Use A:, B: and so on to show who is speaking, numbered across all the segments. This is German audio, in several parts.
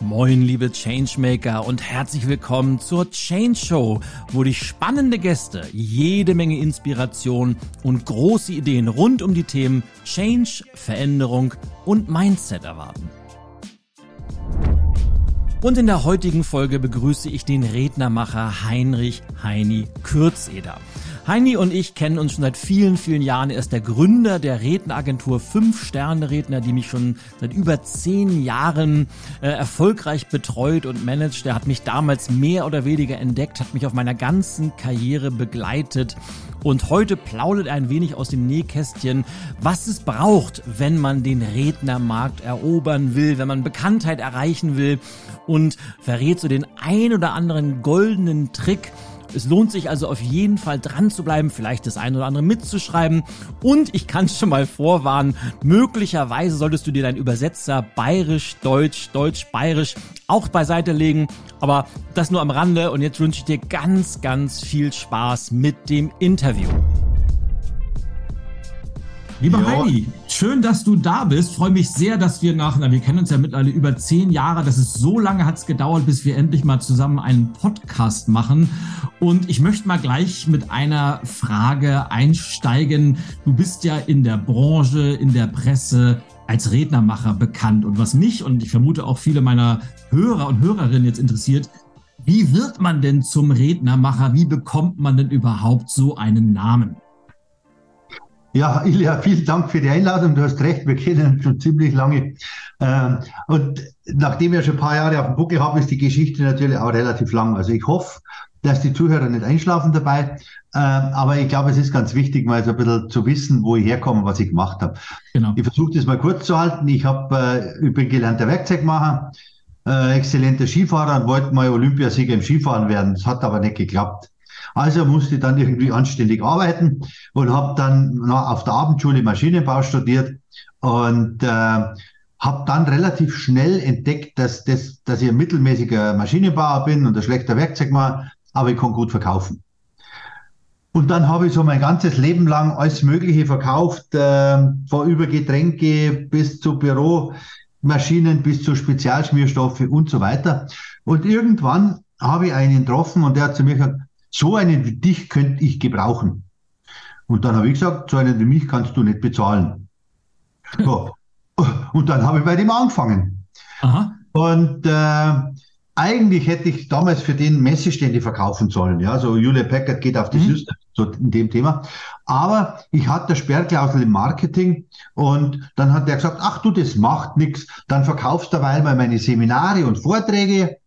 A: Moin, liebe Changemaker und herzlich willkommen zur Change Show, wo dich spannende Gäste, jede Menge Inspiration und große Ideen rund um die Themen Change, Veränderung und Mindset erwarten. Und in der heutigen Folge begrüße ich den Rednermacher Heinrich Heini Kürzeder. Heini und ich kennen uns schon seit vielen, vielen Jahren. Er ist der Gründer der Redneragentur Fünf Sterne Redner, die mich schon seit über zehn Jahren äh, erfolgreich betreut und managt. Er hat mich damals mehr oder weniger entdeckt, hat mich auf meiner ganzen Karriere begleitet und heute plaudert er ein wenig aus dem Nähkästchen, was es braucht, wenn man den Rednermarkt erobern will, wenn man Bekanntheit erreichen will und verrät so den ein oder anderen goldenen Trick, es lohnt sich also auf jeden Fall dran zu bleiben, vielleicht das ein oder andere mitzuschreiben. Und ich kann schon mal vorwarnen, möglicherweise solltest du dir deinen Übersetzer bayerisch, deutsch, deutsch, bayerisch auch beiseite legen. Aber das nur am Rande und jetzt wünsche ich dir ganz, ganz viel Spaß mit dem Interview. Lieber jo. Heini, schön, dass du da bist. Freue mich sehr, dass wir nach, na, wir kennen uns ja mittlerweile über zehn Jahre, dass es so lange hat es gedauert, bis wir endlich mal zusammen einen Podcast machen. Und ich möchte mal gleich mit einer Frage einsteigen. Du bist ja in der Branche, in der Presse als Rednermacher bekannt. Und was mich und ich vermute auch viele meiner Hörer und Hörerinnen jetzt interessiert, wie wird man denn zum Rednermacher? Wie bekommt man denn überhaupt so einen Namen?
B: Ja, Ilja, vielen Dank für die Einladung. Du hast recht, wir kennen uns schon ziemlich lange. Ähm, und nachdem wir schon ein paar Jahre auf dem Buckel haben, ist die Geschichte natürlich auch relativ lang. Also ich hoffe, dass die Zuhörer nicht einschlafen dabei. Ähm, aber ich glaube, es ist ganz wichtig, mal so ein bisschen zu wissen, wo ich herkomme, was ich gemacht habe. Genau. Ich versuche das mal kurz zu halten. Ich habe, äh, ich bin gelernter Werkzeugmacher, äh, exzellenter Skifahrer und wollte mal Olympiasieger im Skifahren werden. Das hat aber nicht geklappt. Also musste ich dann irgendwie anständig arbeiten und habe dann auf der Abendschule Maschinenbau studiert und äh, habe dann relativ schnell entdeckt, dass, das, dass ich ein mittelmäßiger Maschinenbauer bin und ein schlechter Werkzeugmann, aber ich kann gut verkaufen. Und dann habe ich so mein ganzes Leben lang alles Mögliche verkauft, äh, von über Getränke bis zu Büromaschinen, bis zu Spezialschmierstoffe und so weiter. Und irgendwann habe ich einen getroffen und der hat zu mir gesagt, so einen wie dich könnte ich gebrauchen. Und dann habe ich gesagt, so einen wie mich kannst du nicht bezahlen. So. Und dann habe ich bei dem angefangen. Aha. Und äh, eigentlich hätte ich damals für den Messestände verkaufen sollen. Ja, so Julia Packard geht auf die mhm. System, so in dem Thema. Aber ich hatte Sperrklausel im Marketing und dann hat er gesagt, ach du, das macht nichts. Dann verkaufst du derweil mal meine Seminare und Vorträge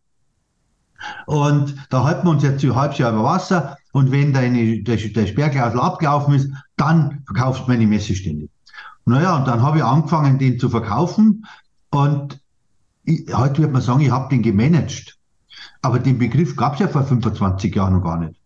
B: und da halten wir uns jetzt ein halbes Jahr über Wasser. Und wenn deine, der, der Sperrklausel abgelaufen ist, dann verkaufst du meine Messestände. Naja, und dann habe ich angefangen, den zu verkaufen. Und ich, heute wird man sagen, ich habe den gemanagt. Aber den Begriff gab es ja vor 25 Jahren noch gar nicht.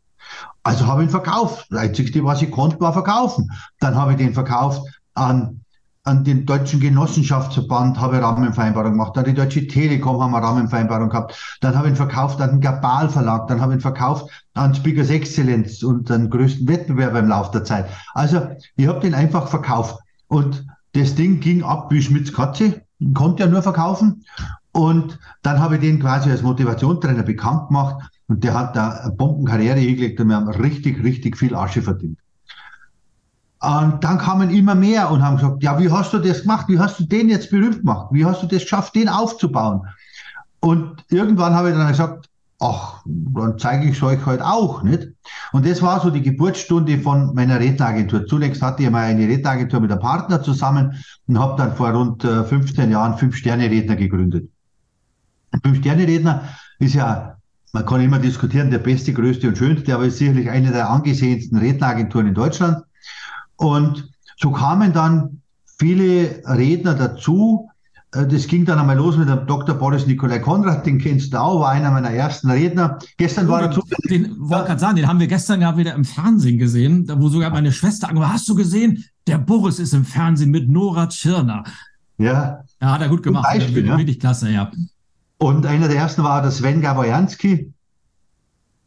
B: Also habe ich ihn verkauft. Das Einzige, was ich konnte, war verkaufen. Dann habe ich den verkauft an an den Deutschen Genossenschaftsverband habe ich Rahmenvereinbarung gemacht, an die Deutsche Telekom haben wir Rahmenvereinbarung gehabt, dann habe ich ihn verkauft an den Gabal Verlag, dann habe ich ihn verkauft an Speakers Excellence und den größten Wettbewerber im Laufe der Zeit. Also ich habe den einfach verkauft. Und das Ding ging ab wie Schmitz Katze, konnte ja nur verkaufen. Und dann habe ich den quasi als Motivationstrainer bekannt gemacht. Und der hat da eine Bombenkarriere hingelegt und wir haben richtig, richtig viel Asche verdient. Und dann kamen immer mehr und haben gesagt, ja, wie hast du das gemacht? Wie hast du den jetzt berühmt gemacht? Wie hast du das geschafft, den aufzubauen? Und irgendwann habe ich dann gesagt, ach, dann zeige ich es euch halt auch, nicht? Und das war so die Geburtsstunde von meiner Redneragentur. Zunächst hatte ich mal eine Redneragentur mit einem Partner zusammen und habe dann vor rund 15 äh, Jahren Fünf-Sterne-Redner gegründet. Fünf-Sterne-Redner ist ja, man kann immer diskutieren, der beste, größte und schönste, aber ist sicherlich eine der angesehensten Redneragenturen in Deutschland. Und so kamen dann viele Redner dazu. Äh, das ging dann einmal los mit dem Dr. Boris Nikolai Konrad, den kennst du auch, war einer meiner ersten Redner. Gestern war er zu.
A: Den wollte gerade sagen, den haben wir gestern gerade wieder im Fernsehen gesehen, wo sogar meine Schwester angefangen hast du gesehen, der Boris ist im Fernsehen mit Nora Tschirner. Ja. Ja, hat er gut gemacht. Beispiel, ja. Wirklich klasse, ja.
B: Und einer der ersten war der Sven Gabojanski,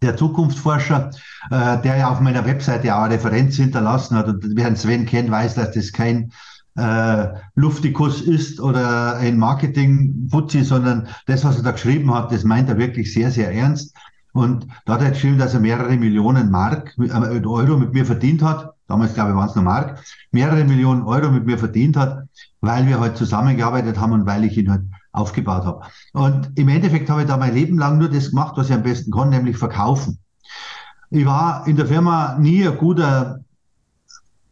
B: der Zukunftsforscher, äh, der ja auf meiner Webseite auch Referenz hinterlassen hat. Und wer Sven kennt, weiß, dass das kein äh, Luftikus ist oder ein Marketing-Fuzzi, sondern das, was er da geschrieben hat, das meint er wirklich sehr, sehr ernst. Und da hat er geschrieben, dass er mehrere Millionen Mark, äh, Euro mit mir verdient hat. Damals, glaube ich, waren es nur Mark. Mehrere Millionen Euro mit mir verdient hat, weil wir halt zusammengearbeitet haben und weil ich ihn halt aufgebaut habe. Und im Endeffekt habe ich da mein Leben lang nur das gemacht, was ich am besten kann, nämlich verkaufen. Ich war in der Firma nie ein guter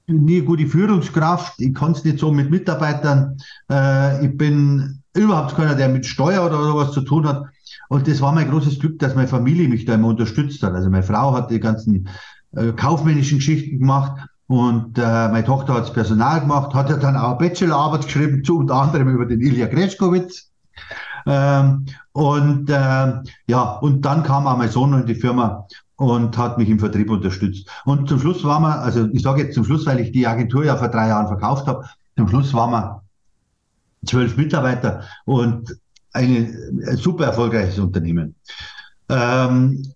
B: nie eine gute Führungskraft, ich kann es nicht so mit Mitarbeitern, äh, ich bin überhaupt keiner, der mit Steuer oder sowas zu tun hat. Und das war mein großes Glück, dass meine Familie mich da immer unterstützt hat. Also meine Frau hat die ganzen äh, kaufmännischen Geschichten gemacht und äh, meine Tochter hat das Personal gemacht, hat ja dann auch Bachelorarbeit geschrieben, zu unter anderem über den Ilja Greschkowitz. Ähm, und äh, ja, und dann kam auch mein Sohn in die Firma und hat mich im Vertrieb unterstützt. Und zum Schluss waren wir, also ich sage jetzt zum Schluss, weil ich die Agentur ja vor drei Jahren verkauft habe, zum Schluss waren wir zwölf Mitarbeiter und eine, ein super erfolgreiches Unternehmen. Ähm,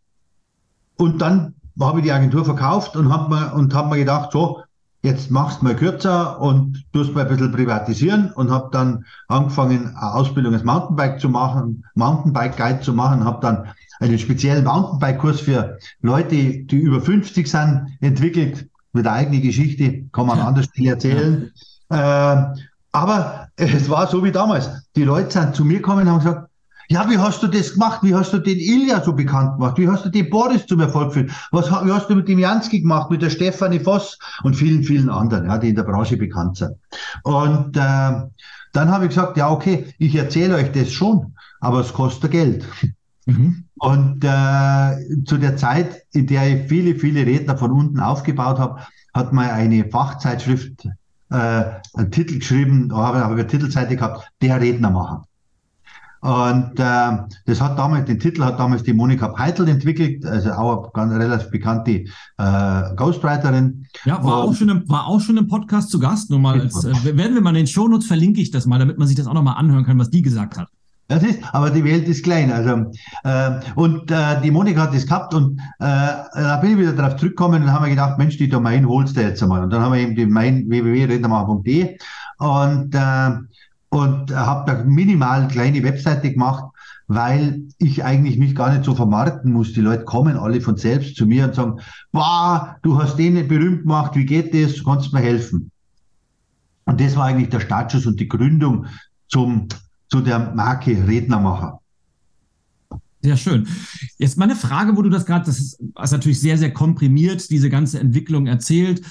B: und dann habe ich die Agentur verkauft und habe mir, hab mir gedacht, so, jetzt machst du mal kürzer und tust mal ein bisschen privatisieren und habe dann angefangen, eine Ausbildung als Mountainbike zu machen, Mountainbike Guide zu machen, habe dann einen speziellen Mountainbike-Kurs für Leute, die über 50 sind, entwickelt, mit einer eigenen Geschichte, kann man an anderer Stelle erzählen. Ja. Äh, aber es war so wie damals. Die Leute sind zu mir gekommen und haben gesagt, ja, wie hast du das gemacht? Wie hast du den Ilja so bekannt gemacht? Wie hast du den Boris zum Erfolg geführt? Was wie hast du mit dem Jansky gemacht, mit der Stefanie Voss und vielen, vielen anderen, ja, die in der Branche bekannt sind? Und äh, dann habe ich gesagt, ja, okay, ich erzähle euch das schon, aber es kostet Geld. Mhm. Und äh, zu der Zeit, in der ich viele, viele Redner von unten aufgebaut habe, hat mal eine Fachzeitschrift äh, einen Titel geschrieben, da habe ich eine Titelseite gehabt, der Rednermacher. Und äh, das hat damals, den Titel hat damals die Monika Peitel entwickelt, also auch eine ganz relativ bekannte äh, Ghostwriterin.
A: Ja, war, und, auch schon im, war auch schon im Podcast zu Gast. Nur mal als, äh, werden wir mal in den Shownotes verlinke ich das mal, damit man sich das auch nochmal anhören kann, was die gesagt hat.
B: Das ist, aber die Welt ist klein. Also, äh, und äh, die Monika hat das gehabt und äh, da bin ich wieder darauf zurückgekommen und haben wir gedacht, Mensch, die Domain holst du jetzt einmal. Und dann haben wir eben die Domain www.rednermacher.de und, äh, und habe da minimal kleine Webseite gemacht, weil ich eigentlich mich gar nicht so vermarkten muss. Die Leute kommen alle von selbst zu mir und sagen, wow, du hast den berühmt gemacht, wie geht das, kannst du mir helfen? Und das war eigentlich der Startschuss und die Gründung zum zu der Marke Rednermacher.
A: Sehr schön. Jetzt meine Frage, wo du das gerade, das ist, ist natürlich sehr, sehr komprimiert, diese ganze Entwicklung erzählt.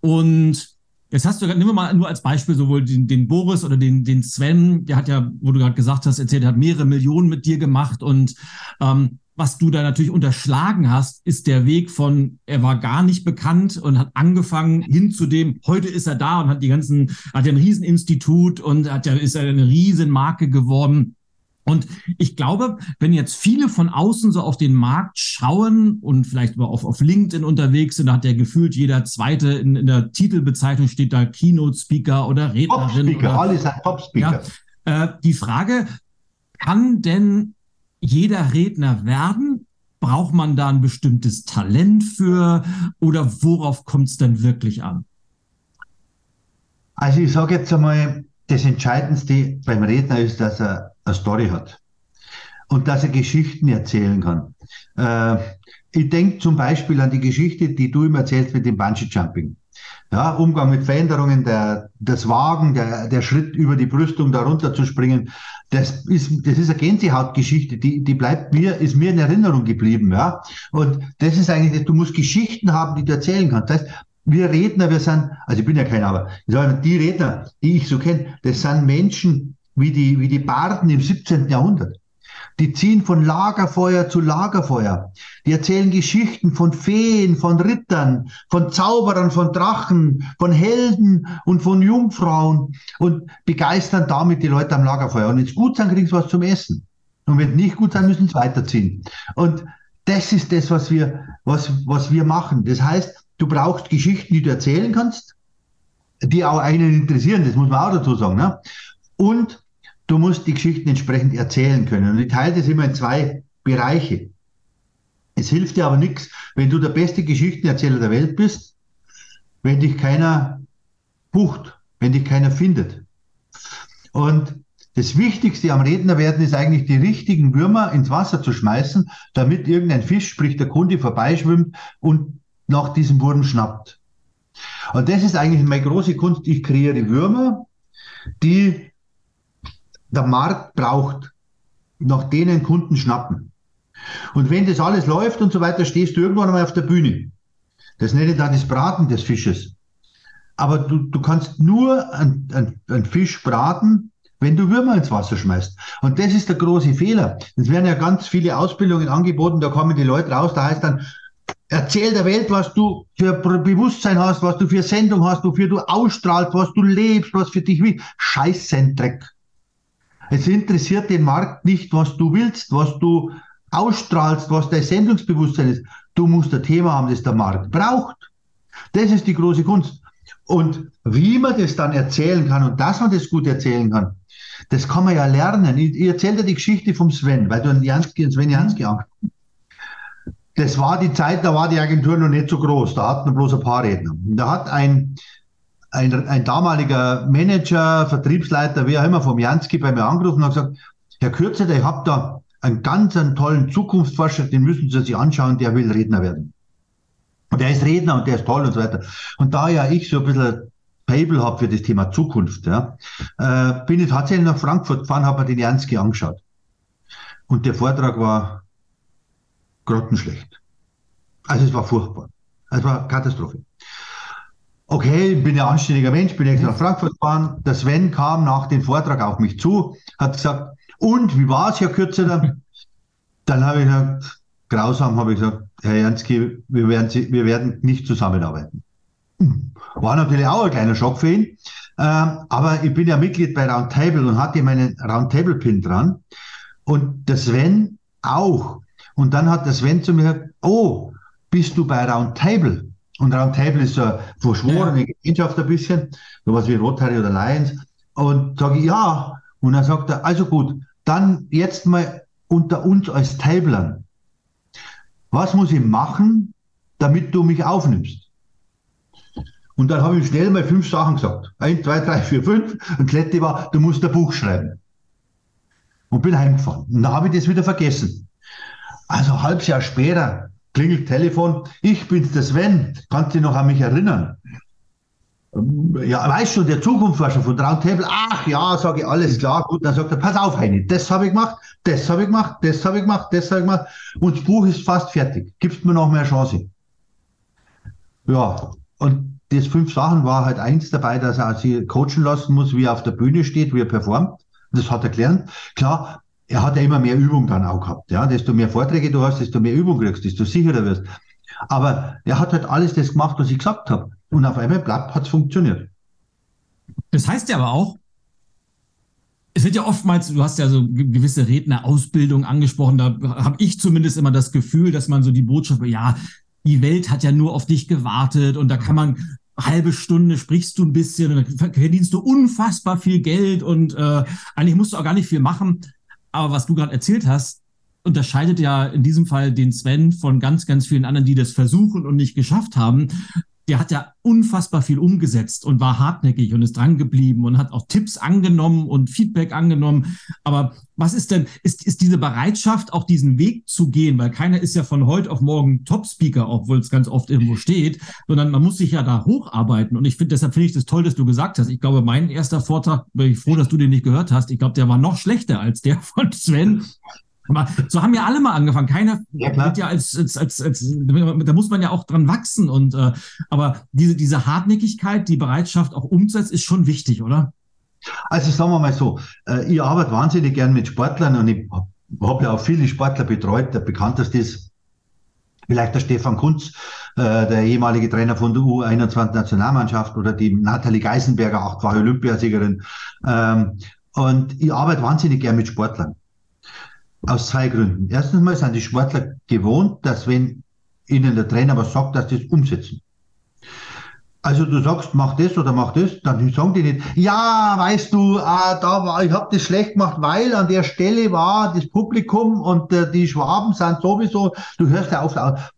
A: Und Jetzt hast du, nehmen wir mal nur als Beispiel sowohl den, den Boris oder den, den Sven, der hat ja, wo du gerade gesagt hast, erzählt, er hat mehrere Millionen mit dir gemacht und ähm, was du da natürlich unterschlagen hast, ist der Weg von, er war gar nicht bekannt und hat angefangen hin zu dem, heute ist er da und hat die ganzen, hat ja ein Rieseninstitut und hat ja, ist ja eine Riesenmarke geworden. Und ich glaube, wenn jetzt viele von außen so auf den Markt schauen und vielleicht auf, auf LinkedIn unterwegs sind, da hat ja gefühlt jeder zweite in, in der Titelbezeichnung steht da Keynote Speaker oder Rednerin. Top Speaker,
B: alles ein Top Speaker.
A: Ja, äh, die Frage, kann denn jeder Redner werden? Braucht man da ein bestimmtes Talent für oder worauf kommt es denn wirklich an?
B: Also ich sage jetzt einmal, das Entscheidendste beim Redner ist, dass er eine Story hat und dass er Geschichten erzählen kann. Äh, ich denke zum Beispiel an die Geschichte, die du ihm erzählst mit dem Bungee-Jumping. Ja, Umgang mit Veränderungen, der, das Wagen, der, der Schritt über die Brüstung, darunter zu springen, das ist, das ist eine Gänsehautgeschichte, die, die bleibt mir, ist mir in Erinnerung geblieben, ja. Und das ist eigentlich, du musst Geschichten haben, die du erzählen kannst. Das heißt, wir Redner, wir sind, also ich bin ja keiner, aber die Redner, die ich so kenne, das sind Menschen wie die, wie die Barden im 17. Jahrhundert. Die ziehen von Lagerfeuer zu Lagerfeuer. Die erzählen Geschichten von Feen, von Rittern, von Zauberern, von Drachen, von Helden und von Jungfrauen und begeistern damit die Leute am Lagerfeuer. Und wenn es gut sind, kriegen sie was zum Essen. Und wenn nicht gut sind, müssen sie weiterziehen. Und das ist das, was wir, was, was wir machen. Das heißt, du brauchst Geschichten, die du erzählen kannst, die auch einen interessieren, das muss man auch dazu sagen. Ne? Und du musst die Geschichten entsprechend erzählen können. Und ich teile das immer in zwei Bereiche. Es hilft dir aber nichts, wenn du der beste Geschichtenerzähler der Welt bist, wenn dich keiner bucht. wenn dich keiner findet. Und das Wichtigste am Redner werden ist eigentlich die richtigen Würmer ins Wasser zu schmeißen, damit irgendein Fisch, sprich der Kunde, vorbeischwimmt und nach diesem Wurm schnappt. Und das ist eigentlich meine große Kunst. Ich kreiere Würmer, die der Markt braucht, nach denen Kunden schnappen. Und wenn das alles läuft und so weiter, stehst du irgendwann einmal auf der Bühne. Das nenne ich dann das Braten des Fisches. Aber du, du kannst nur einen Fisch braten, wenn du Würmer ins Wasser schmeißt. Und das ist der große Fehler. Es werden ja ganz viele Ausbildungen angeboten, da kommen die Leute raus, da heißt dann, erzähl der Welt, was du für Bewusstsein hast, was du für Sendung hast, wofür du ausstrahlst, was du lebst, was für dich will. Scheiß Dreck. Es interessiert den Markt nicht, was du willst, was du ausstrahlst, was dein Sendungsbewusstsein ist. Du musst ein Thema haben, das der Markt braucht. Das ist die große Kunst. Und wie man das dann erzählen kann und dass man das gut erzählen kann, das kann man ja lernen. Ich, ich erzähle dir die Geschichte vom Sven, weil du einen Jansky, Sven Jansky angesprochen Das war die Zeit, da war die Agentur noch nicht so groß. Da hatten wir bloß ein paar Redner. Da hat ein, ein, ein damaliger Manager, Vertriebsleiter, wie auch immer, vom Jansky bei mir angerufen und gesagt, Herr Kürzer, ich habe da einen ganz einen tollen Zukunftsforscher, den müssen Sie sich anschauen, der will Redner werden. Und der ist Redner und der ist toll und so weiter. Und da ja ich so ein bisschen Fable habe für das Thema Zukunft, ja, äh, bin ich tatsächlich nach Frankfurt gefahren, habe mir den Jansky angeschaut. Und der Vortrag war grottenschlecht. Also es war furchtbar. Es war Katastrophe. Okay, ich bin ja anständiger Mensch, bin extra nach Frankfurt gefahren. Der Sven kam nach dem Vortrag auf mich zu, hat gesagt, und wie war es, Herr Kürzer? Dann habe ich gesagt, grausam habe ich gesagt, Herr Jansky, wir werden, wir werden nicht zusammenarbeiten. War natürlich auch ein kleiner Schock für ihn. Ähm, aber ich bin ja Mitglied bei Roundtable und hatte meinen Roundtable-Pin dran. Und der Sven auch. Und dann hat der Sven zu mir gesagt, oh, bist du bei Roundtable? Und Roundtable ist so eine verschworene. Gemeinschaft ein bisschen, sowas wie Rotary oder Lions. Und sage ich, ja. Und dann sagt er, also gut, dann jetzt mal unter uns als Tablern. Was muss ich machen, damit du mich aufnimmst? Und dann habe ich schnell mal fünf Sachen gesagt. Eins, zwei, drei, vier, fünf. Und das letzte war, du musst ein Buch schreiben. Und bin heimgefahren. Und dann habe ich das wieder vergessen. Also ein halbes Jahr später klingelt Telefon. Ich bin's, der Sven. Kannst du noch an mich erinnern? Ja, weißt schon, der Zukunftsforscher von Roundtable. Ach ja, sage ich, alles klar, gut. Dann sagt er, pass auf, Heini, das habe ich gemacht, das habe ich gemacht, das habe ich gemacht, das habe ich gemacht. Und das Buch ist fast fertig. Gibst mir noch mehr Chance. Ja, und das fünf Sachen war halt eins dabei, dass er sich coachen lassen muss, wie er auf der Bühne steht, wie er performt. Das hat er gelernt. Klar, er hat ja immer mehr Übung dann auch gehabt. Ja, desto mehr Vorträge du hast, desto mehr Übung kriegst, desto sicherer wirst. Aber er hat halt alles das gemacht, was ich gesagt habe. Und auf einmal bleibt, hat es funktioniert.
A: Das heißt ja aber auch, es wird ja oftmals, du hast ja so gewisse Rednerausbildung angesprochen, da habe ich zumindest immer das Gefühl, dass man so die Botschaft, ja, die Welt hat ja nur auf dich gewartet und da kann man halbe Stunde sprichst du ein bisschen und dann verdienst du unfassbar viel Geld und äh, eigentlich musst du auch gar nicht viel machen. Aber was du gerade erzählt hast, unterscheidet ja in diesem Fall den Sven von ganz, ganz vielen anderen, die das versuchen und nicht geschafft haben der hat ja unfassbar viel umgesetzt und war hartnäckig und ist dran geblieben und hat auch Tipps angenommen und Feedback angenommen. Aber was ist denn, ist, ist diese Bereitschaft, auch diesen Weg zu gehen, weil keiner ist ja von heute auf morgen Top-Speaker, obwohl es ganz oft irgendwo steht, sondern man muss sich ja da hocharbeiten. Und ich finde, deshalb finde ich das toll, dass du gesagt hast. Ich glaube, mein erster Vortrag, bin ich froh, dass du den nicht gehört hast. Ich glaube, der war noch schlechter als der von Sven. Aber so haben ja alle mal angefangen. Keiner ja, wird ja als, als, als, als, da muss man ja auch dran wachsen. Und äh, aber diese, diese Hartnäckigkeit, die Bereitschaft auch umzusetzen, ist schon wichtig, oder?
B: Also sagen wir mal so, äh, ich arbeite wahnsinnig gern mit Sportlern und ich habe ja auch viele Sportler betreut. Der bekannteste ist vielleicht der Stefan Kunz, äh, der ehemalige Trainer von der U21-Nationalmannschaft oder die Nathalie Geisenberger, achtfache Olympiasiegerin. Ähm, und ich arbeite wahnsinnig gern mit Sportlern. Aus zwei Gründen. Erstens mal sind die Sportler gewohnt, dass wenn ihnen der Trainer was sagt, dass sie es umsetzen. Also du sagst, mach das oder mach das, dann sagen die nicht, ja, weißt du, äh, da war, ich habe das schlecht gemacht, weil an der Stelle war das Publikum und äh, die Schwaben sind sowieso, du hörst ja auf,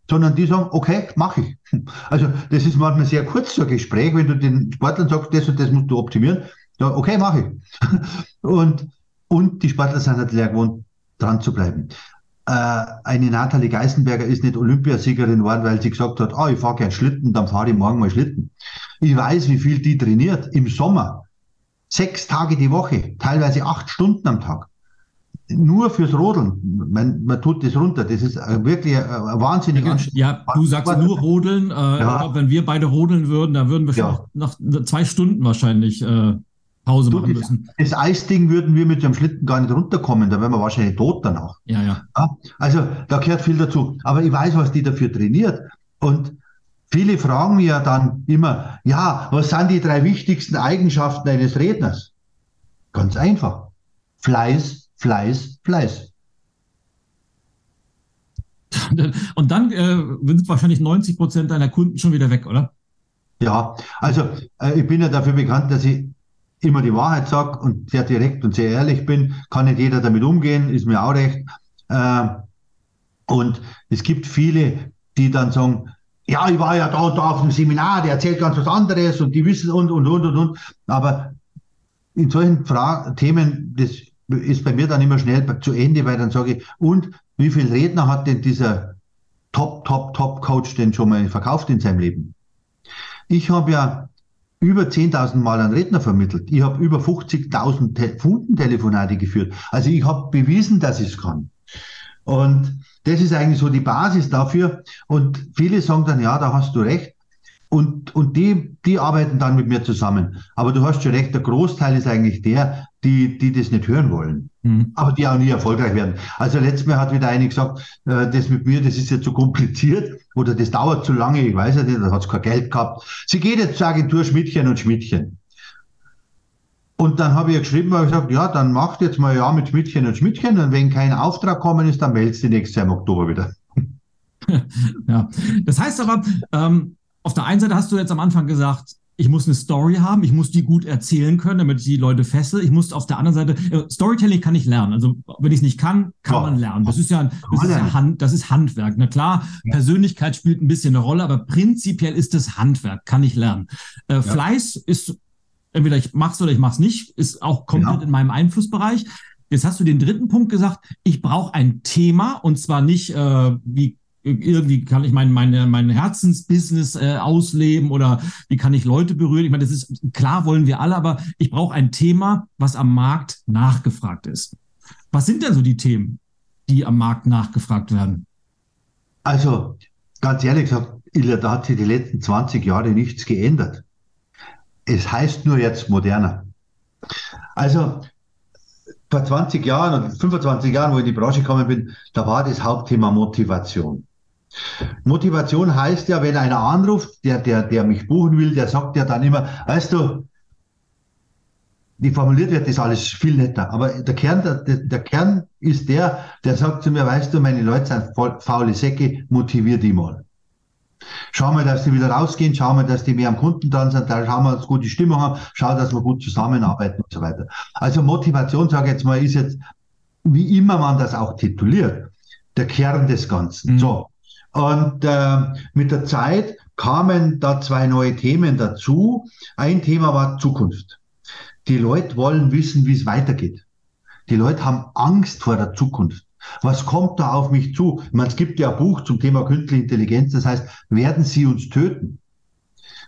B: sondern die sagen, okay, mach ich. Also das ist manchmal sehr kurz so ein Gespräch, wenn du den Sportlern sagst, das und das musst du optimieren, ja, okay, mach ich. Und, und die Sportler sind halt leer gewohnt, dran zu bleiben äh, eine Nathalie Geisenberger ist nicht Olympiasiegerin geworden, weil sie gesagt hat, oh, ich fahre gern Schlitten, dann fahre ich morgen mal Schlitten. Ich weiß, wie viel die trainiert im Sommer. Sechs Tage die Woche, teilweise acht Stunden am Tag. Nur fürs Rodeln. Man, man tut das runter. Das ist wirklich ein, ein wahnsinnig
A: Ja, du sagst nur Rodeln. Äh, ja. Wenn wir beide rodeln würden, dann würden wir ja. nach zwei Stunden wahrscheinlich äh, Pause du, machen müssen.
B: Das, das Eisding würden wir mit dem Schlitten gar nicht runterkommen, da wären wir wahrscheinlich tot danach.
A: Ja, ja.
B: Also da gehört viel dazu. Aber ich weiß, was die dafür trainiert. Und viele fragen mir dann immer, ja, was sind die drei wichtigsten Eigenschaften eines Redners? Ganz einfach. Fleiß, Fleiß, Fleiß.
A: Und dann äh, sind wahrscheinlich 90 Prozent deiner Kunden schon wieder weg, oder?
B: Ja, also äh, ich bin ja dafür bekannt, dass ich immer die Wahrheit sage und sehr direkt und sehr ehrlich bin, kann nicht jeder damit umgehen, ist mir auch recht. Äh, und es gibt viele, die dann sagen, ja, ich war ja da und da auf dem Seminar, der erzählt ganz was anderes und die wissen und, und, und, und, und. Aber in solchen Fra Themen, das ist bei mir dann immer schnell zu Ende, weil dann sage ich, und wie viele Redner hat denn dieser Top, Top, Top Coach denn schon mal verkauft in seinem Leben? Ich habe ja über 10.000 Mal an Redner vermittelt. Ich habe über 50.000 Te geführt. Also ich habe bewiesen, dass ich es kann. Und das ist eigentlich so die Basis dafür. Und viele sagen dann, ja, da hast du recht. Und, und die, die arbeiten dann mit mir zusammen. Aber du hast schon recht, der Großteil ist eigentlich der, die, die das nicht hören wollen. Mhm. Aber die auch nie erfolgreich werden. Also letztes Mal hat wieder eine gesagt, äh, das mit mir, das ist ja zu kompliziert oder das dauert zu lange, ich weiß ja nicht, da hat es kein Geld gehabt. Sie geht jetzt zur Agentur Schmidtchen und Schmidtchen. Und dann habe ich geschrieben, habe gesagt, ja, dann macht jetzt mal ja mit Schmidtchen und Schmidtchen und wenn kein Auftrag kommen ist, dann meldest du nächstes Jahr im Oktober wieder.
A: ja, das heißt aber, ähm, auf der einen Seite hast du jetzt am Anfang gesagt, ich muss eine Story haben, ich muss die gut erzählen können, damit ich die Leute fessel. Ich muss auf der anderen Seite, äh, Storytelling kann ich lernen. Also wenn ich es nicht kann, kann ja. man lernen. Das ist ja, das ist ja Hand, das ist Handwerk. Na klar, ja. Persönlichkeit spielt ein bisschen eine Rolle, aber prinzipiell ist es Handwerk, kann ich lernen. Äh, ja. Fleiß ist entweder ich mach's oder ich mach's nicht, ist auch komplett in meinem Einflussbereich. Jetzt hast du den dritten Punkt gesagt, ich brauche ein Thema und zwar nicht, äh, wie irgendwie kann ich mein, meine, mein Herzensbusiness äh, ausleben oder wie kann ich Leute berühren? Ich meine, das ist klar, wollen wir alle, aber ich brauche ein Thema, was am Markt nachgefragt ist. Was sind denn so die Themen, die am Markt nachgefragt werden?
B: Also, ganz ehrlich gesagt, Ilja, da hat sich die letzten 20 Jahre nichts geändert. Es heißt nur jetzt moderner. Also, vor 20 Jahren oder 25 Jahren, wo ich in die Branche gekommen bin, da war das Hauptthema Motivation. Motivation heißt ja, wenn einer anruft, der, der, der mich buchen will, der sagt ja dann immer, weißt du, wie formuliert wird das alles viel netter. Aber der Kern, der, der Kern ist der, der sagt zu mir, weißt du, meine Leute sind faule Säcke, motivier die mal. Schau mal, dass die wieder rausgehen, schau mal, dass die mehr am Kunden dran sind, da schau mal, dass gute Stimmung haben, schau, dass wir gut zusammenarbeiten und so weiter. Also Motivation, sage ich jetzt mal, ist jetzt, wie immer man das auch tituliert, der Kern des Ganzen. Mhm. So. Und äh, mit der Zeit kamen da zwei neue Themen dazu. Ein Thema war Zukunft. Die Leute wollen wissen, wie es weitergeht. Die Leute haben Angst vor der Zukunft. Was kommt da auf mich zu? Ich meine, es gibt ja ein Buch zum Thema künstliche Intelligenz, das heißt, werden sie uns töten?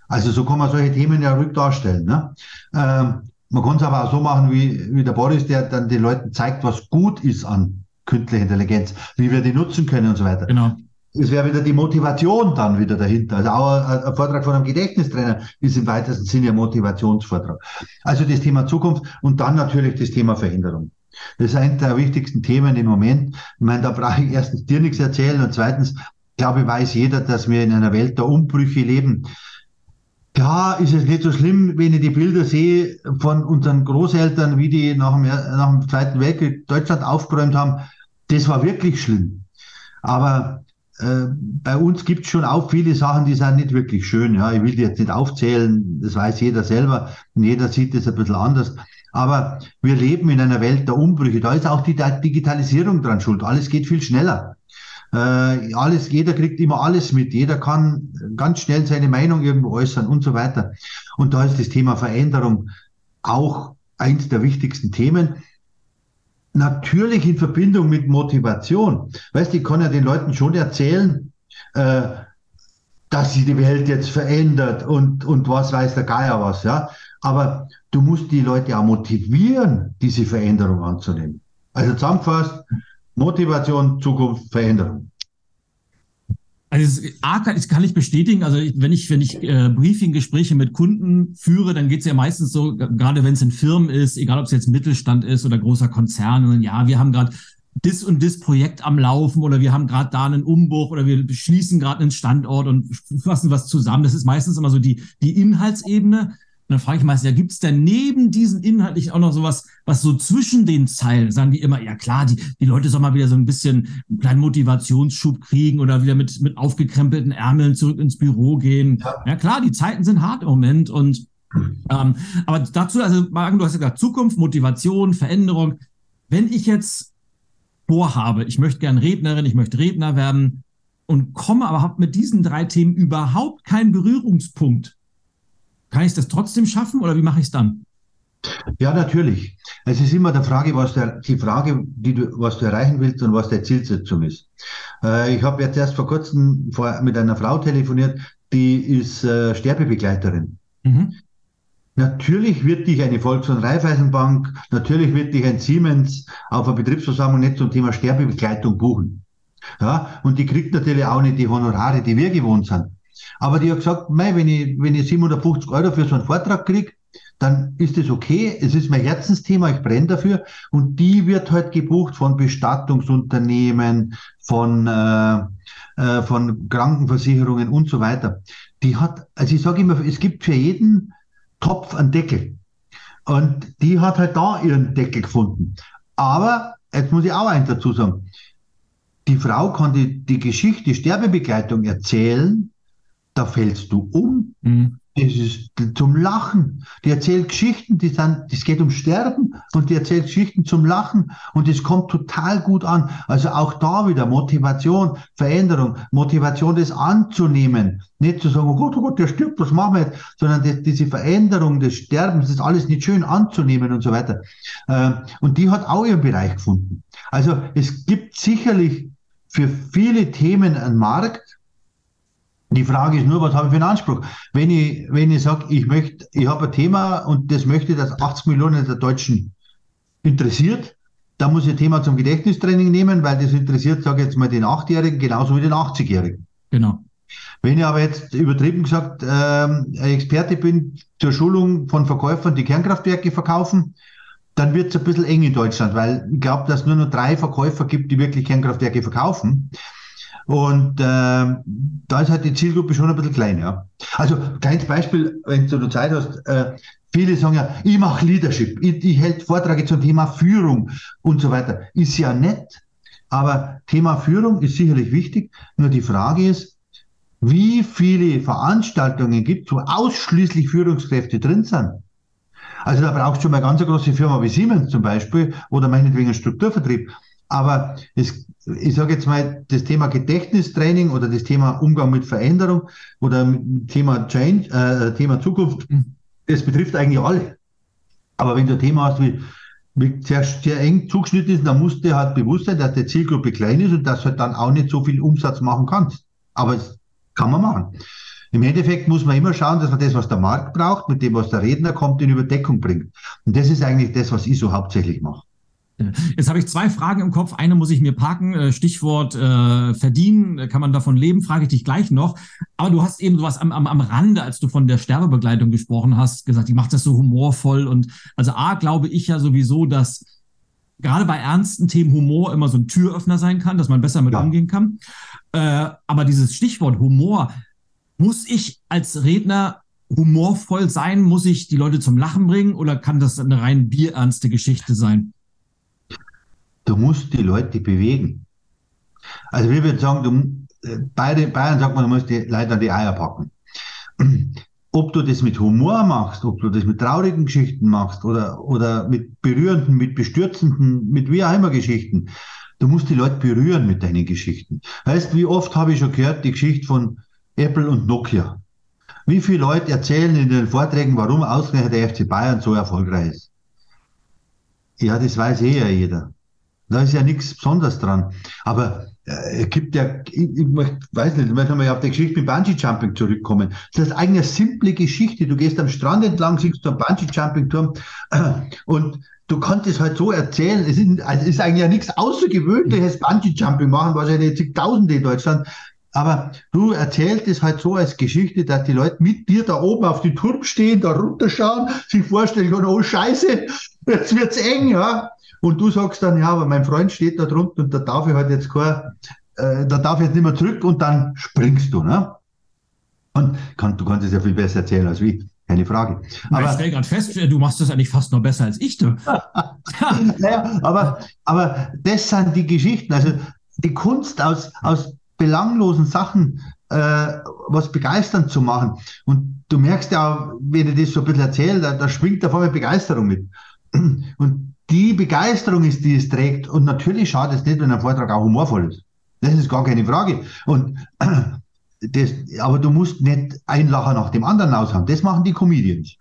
B: Also so kann man solche Themen ja rück darstellen. Ne? Ähm, man kann es aber auch so machen wie, wie der Boris, der dann den Leuten zeigt, was gut ist an künstlicher Intelligenz, wie wir die nutzen können und so weiter. Genau. Es wäre wieder die Motivation dann wieder dahinter. Also auch ein, ein Vortrag von einem Gedächtnistrainer ist im weitesten Sinne ein Motivationsvortrag. Also das Thema Zukunft und dann natürlich das Thema Veränderung. Das ist eines der wichtigsten Themen im Moment. Ich meine, da brauche ich erstens dir nichts erzählen und zweitens, glaube ich, weiß jeder, dass wir in einer Welt der Umbrüche leben. Klar ist es nicht so schlimm, wenn ich die Bilder sehe von unseren Großeltern, wie die nach dem, nach dem Zweiten Weltkrieg Deutschland aufgeräumt haben. Das war wirklich schlimm. Aber äh, bei uns gibt es schon auch viele Sachen, die sind nicht wirklich schön. Ja, ich will die jetzt nicht aufzählen, das weiß jeder selber und jeder sieht das ein bisschen anders. Aber wir leben in einer Welt der Umbrüche. Da ist auch die Digitalisierung dran schuld. Alles geht viel schneller. Äh, alles, jeder kriegt immer alles mit. Jeder kann ganz schnell seine Meinung irgendwo äußern und so weiter. Und da ist das Thema Veränderung auch eins der wichtigsten Themen natürlich in Verbindung mit Motivation. Weißt ich kann ja den Leuten schon erzählen, äh, dass sich die Welt jetzt verändert und, und was weiß der Geier was, ja. Aber du musst die Leute auch motivieren, diese Veränderung anzunehmen. Also zusammengefasst, Motivation, Zukunft, Veränderung.
A: Also A, kann, das kann ich bestätigen. Also wenn ich, wenn ich äh, Briefing-Gespräche mit Kunden führe, dann geht es ja meistens so, gerade wenn es in Firmen ist, egal ob es jetzt Mittelstand ist oder großer Konzern, und ja, wir haben gerade das und das Projekt am Laufen oder wir haben gerade da einen Umbruch oder wir beschließen gerade einen Standort und fassen was zusammen. Das ist meistens immer so die, die Inhaltsebene dann frage ich meistens, ja, gibt es denn neben diesen inhaltlichen auch noch sowas, was so zwischen den Zeilen, sagen die immer, ja klar, die, die Leute sollen mal wieder so ein bisschen einen kleinen Motivationsschub kriegen oder wieder mit, mit aufgekrempelten Ärmeln zurück ins Büro gehen. Ja, ja klar, die Zeiten sind hart im Moment und ähm, aber dazu, also Martin, du hast ja gesagt, Zukunft, Motivation, Veränderung. Wenn ich jetzt vorhabe, ich möchte gern Rednerin, ich möchte Redner werden und komme aber habe mit diesen drei Themen überhaupt keinen Berührungspunkt, kann ich das trotzdem schaffen oder wie mache ich es dann?
B: Ja, natürlich. Es ist immer die Frage, was der, die Frage, die du, was du erreichen willst und was der Zielsetzung ist. Äh, ich habe jetzt erst vor kurzem vor, mit einer Frau telefoniert, die ist äh, Sterbebegleiterin. Mhm. Natürlich wird dich eine Volks- und Raiffeisenbank, natürlich wird dich ein Siemens auf einer Betriebsversammlung nicht zum Thema Sterbebegleitung buchen. Ja, und die kriegt natürlich auch nicht die Honorare, die wir gewohnt sind. Aber die hat gesagt, mei, wenn ich, wenn ich 750 Euro für so einen Vortrag kriege, dann ist es okay. Es ist mein Herzensthema, ich brenne dafür. Und die wird halt gebucht von Bestattungsunternehmen, von, äh, äh, von Krankenversicherungen und so weiter. Die hat, also ich sage immer, es gibt für jeden Topf einen Deckel. Und die hat halt da ihren Deckel gefunden. Aber, jetzt muss ich auch eins dazu sagen, die Frau kann die, die Geschichte, die Sterbebegleitung erzählen, da fällst du um. Mhm. Das ist zum Lachen. Die erzählt Geschichten, die sind, das geht um Sterben und die erzählt Geschichten zum Lachen und es kommt total gut an. Also auch da wieder Motivation, Veränderung, Motivation, das anzunehmen. Nicht zu sagen, oh Gott, oh Gott, der stirbt, was machen wir jetzt? Sondern das, diese Veränderung des Sterbens, das ist alles nicht schön anzunehmen und so weiter. Ähm, und die hat auch ihren Bereich gefunden. Also es gibt sicherlich für viele Themen einen Markt, die Frage ist nur, was habe ich für einen Anspruch? Wenn ich, wenn ich sage, ich möchte, ich habe ein Thema und das möchte, dass 80 Millionen der Deutschen interessiert, dann muss ich ein Thema zum Gedächtnistraining nehmen, weil das interessiert, sage ich jetzt mal, den Achtjährigen genauso wie den 80-Jährigen.
A: Genau.
B: Wenn ich aber jetzt übertrieben gesagt ähm, Experte bin zur Schulung von Verkäufern, die Kernkraftwerke verkaufen, dann wird es ein bisschen eng in Deutschland, weil ich glaube, dass es nur noch drei Verkäufer gibt, die wirklich Kernkraftwerke verkaufen. Und äh, da ist halt die Zielgruppe schon ein bisschen klein, ja. Also, kleines Beispiel, wenn du Zeit hast, äh, viele sagen ja, ich mache Leadership, ich, ich hält Vorträge zum Thema Führung und so weiter. Ist ja nett, aber Thema Führung ist sicherlich wichtig. Nur die Frage ist, wie viele Veranstaltungen gibt, wo ausschließlich Führungskräfte drin sind? Also da brauchst du mal eine ganz große Firma wie Siemens zum Beispiel oder meinetwegen einen Strukturvertrieb. Aber es, ich sage jetzt mal, das Thema Gedächtnistraining oder das Thema Umgang mit Veränderung oder Thema Change, äh, Thema Zukunft, mhm. das betrifft eigentlich alle. Aber wenn du ein Thema hast, wie, wie sehr, sehr eng zugeschnitten ist, dann musst du halt bewusst sein, dass die Zielgruppe klein ist und dass du halt dann auch nicht so viel Umsatz machen kannst. Aber das kann man machen. Im Endeffekt muss man immer schauen, dass man das, was der Markt braucht, mit dem, was der Redner kommt, in Überdeckung bringt. Und das ist eigentlich das, was ich so hauptsächlich mache.
A: Jetzt habe ich zwei Fragen im Kopf. Eine muss ich mir parken. Äh, Stichwort äh, verdienen. Kann man davon leben? Frage ich dich gleich noch. Aber du hast eben sowas am, am, am Rande, als du von der Sterbebegleitung gesprochen hast, gesagt, die macht das so humorvoll. Und also A, glaube ich ja sowieso, dass gerade bei ernsten Themen Humor immer so ein Türöffner sein kann, dass man besser mit ja. umgehen kann. Äh, aber dieses Stichwort Humor, muss ich als Redner humorvoll sein? Muss ich die Leute zum Lachen bringen oder kann das eine rein bierernste Geschichte sein?
B: Du musst die Leute bewegen. Also wir würden sagen, bei den Bayern sagt man, man muss die Leute an die Eier packen. Ob du das mit Humor machst, ob du das mit traurigen Geschichten machst oder, oder mit berührenden, mit bestürzenden, mit wie auch immer Geschichten, du musst die Leute berühren mit deinen Geschichten. Heißt, wie oft habe ich schon gehört, die Geschichte von Apple und Nokia. Wie viele Leute erzählen in den Vorträgen, warum ausgerechnet der FC Bayern so erfolgreich ist? Ja, das weiß eh ja jeder. Da ist ja nichts Besonderes dran. Aber äh, es gibt ja, ich, ich weiß nicht, ich möchte mal auf die Geschichte mit Bungee Jumping zurückkommen. Das ist eigentlich eine simple Geschichte. Du gehst am Strand entlang, siehst du einen Bungee Jumping Turm äh, und du kannst es halt so erzählen. Es ist, es ist eigentlich ja nichts Außergewöhnliches Bungee Jumping machen, wahrscheinlich zigtausende in Deutschland. Aber du erzählst es halt so als Geschichte, dass die Leute mit dir da oben auf die Turm stehen, da runterschauen, sich vorstellen oh Scheiße, jetzt wird's eng, ja. Und du sagst dann, ja, aber mein Freund steht da drunter und da darf ich halt jetzt kein, äh, da darf ich jetzt nicht mehr zurück und dann springst du, ne? Und kann, du kannst es ja viel besser erzählen als wie. Keine Frage.
A: Aber ich stelle gerade fest, du machst das eigentlich fast noch besser als ich, du.
B: naja, aber, aber das sind die Geschichten. Also die Kunst aus, aus belanglosen Sachen äh, was begeisternd zu machen. Und du merkst ja, wenn ich das so ein bisschen erzähle, da, da schwingt da vorne Begeisterung mit. Und die Begeisterung ist, die es trägt. Und natürlich schadet es nicht, wenn ein Vortrag auch humorvoll ist. Das ist gar keine Frage. Und das, aber du musst nicht ein Lacher nach dem anderen aushauen. Das machen die Comedians.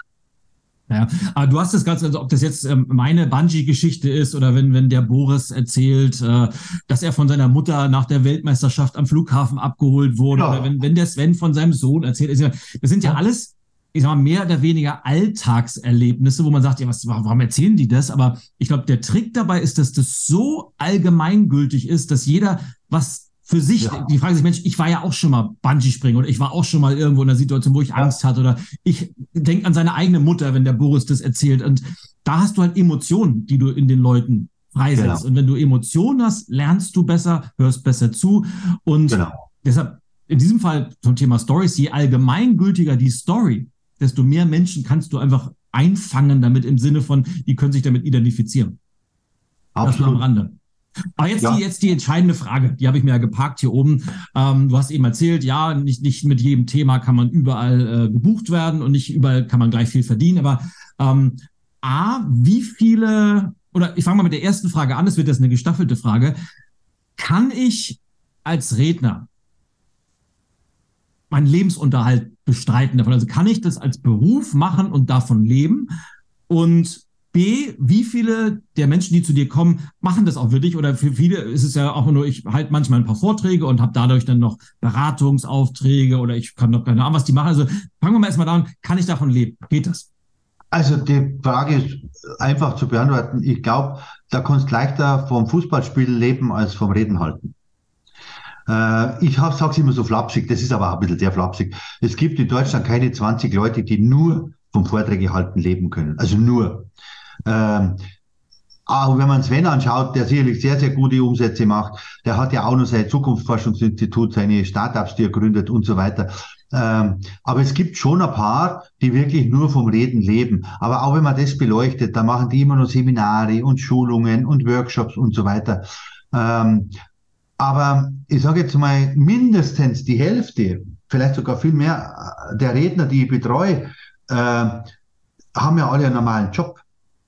A: Ja, aber du hast das Ganze, also ob das jetzt ähm, meine Bungee-Geschichte ist oder wenn, wenn der Boris erzählt, äh, dass er von seiner Mutter nach der Weltmeisterschaft am Flughafen abgeholt wurde ja. oder wenn, wenn der Sven von seinem Sohn erzählt. Ja, das sind ja alles, ich sag mal, mehr oder weniger Alltagserlebnisse, wo man sagt, ja, was, warum erzählen die das? Aber ich glaube, der Trick dabei ist, dass das so allgemeingültig ist, dass jeder was für sich, ja. die fragen sich, Mensch, ich war ja auch schon mal Bungee-Springen oder ich war auch schon mal irgendwo in einer Situation, wo ich Angst hatte oder ich denke an seine eigene Mutter, wenn der Boris das erzählt. Und da hast du halt Emotionen, die du in den Leuten freisetzt. Genau. Und wenn du Emotionen hast, lernst du besser, hörst besser zu. Und genau. deshalb in diesem Fall zum Thema Stories, je allgemeingültiger die Story, desto mehr Menschen kannst du einfach einfangen damit im Sinne von, die können sich damit identifizieren. Absolut. Das nur am Rande. Aber jetzt, ja. die, jetzt die entscheidende Frage, die habe ich mir ja geparkt hier oben. Ähm, du hast eben erzählt, ja, nicht, nicht mit jedem Thema kann man überall äh, gebucht werden und nicht überall kann man gleich viel verdienen. Aber ähm, A, wie viele, oder ich fange mal mit der ersten Frage an, das wird jetzt eine gestaffelte Frage. Kann ich als Redner meinen Lebensunterhalt bestreiten davon? Also kann ich das als Beruf machen und davon leben? Und B, wie viele der Menschen, die zu dir kommen, machen das auch wirklich? Oder für viele ist es ja auch nur, ich halte manchmal ein paar Vorträge und habe dadurch dann noch Beratungsaufträge oder ich kann noch keine Ahnung, was die machen. Also fangen wir mal erstmal an, kann ich davon leben? Geht das?
B: Also die Frage ist einfach zu beantworten. Ich glaube, da kannst du leichter vom Fußballspiel leben als vom Reden halten. Äh, ich sage es immer so flapsig, das ist aber auch ein bisschen sehr flapsig. Es gibt in Deutschland keine 20 Leute, die nur vom Vorträge halten leben können. Also nur. Ähm, auch wenn man Sven anschaut, der sicherlich sehr, sehr gute Umsätze macht, der hat ja auch noch sein Zukunftsforschungsinstitut, seine Startups, die er gründet und so weiter. Ähm, aber es gibt schon ein paar, die wirklich nur vom Reden leben. Aber auch wenn man das beleuchtet, da machen die immer noch Seminare und Schulungen und Workshops und so weiter. Ähm, aber ich sage jetzt mal, mindestens die Hälfte, vielleicht sogar viel mehr der Redner, die ich betreue, äh, haben ja alle einen normalen Job.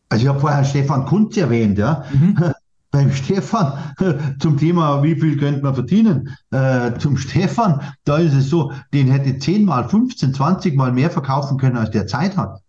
B: Also ich habe vorher Stefan Kunz erwähnt, ja. Mhm. Beim Stefan zum Thema, wie viel könnte man verdienen? Äh, zum Stefan, da ist es so, den hätte 10 mal, 15, 20 mal mehr verkaufen können, als der Zeit hat.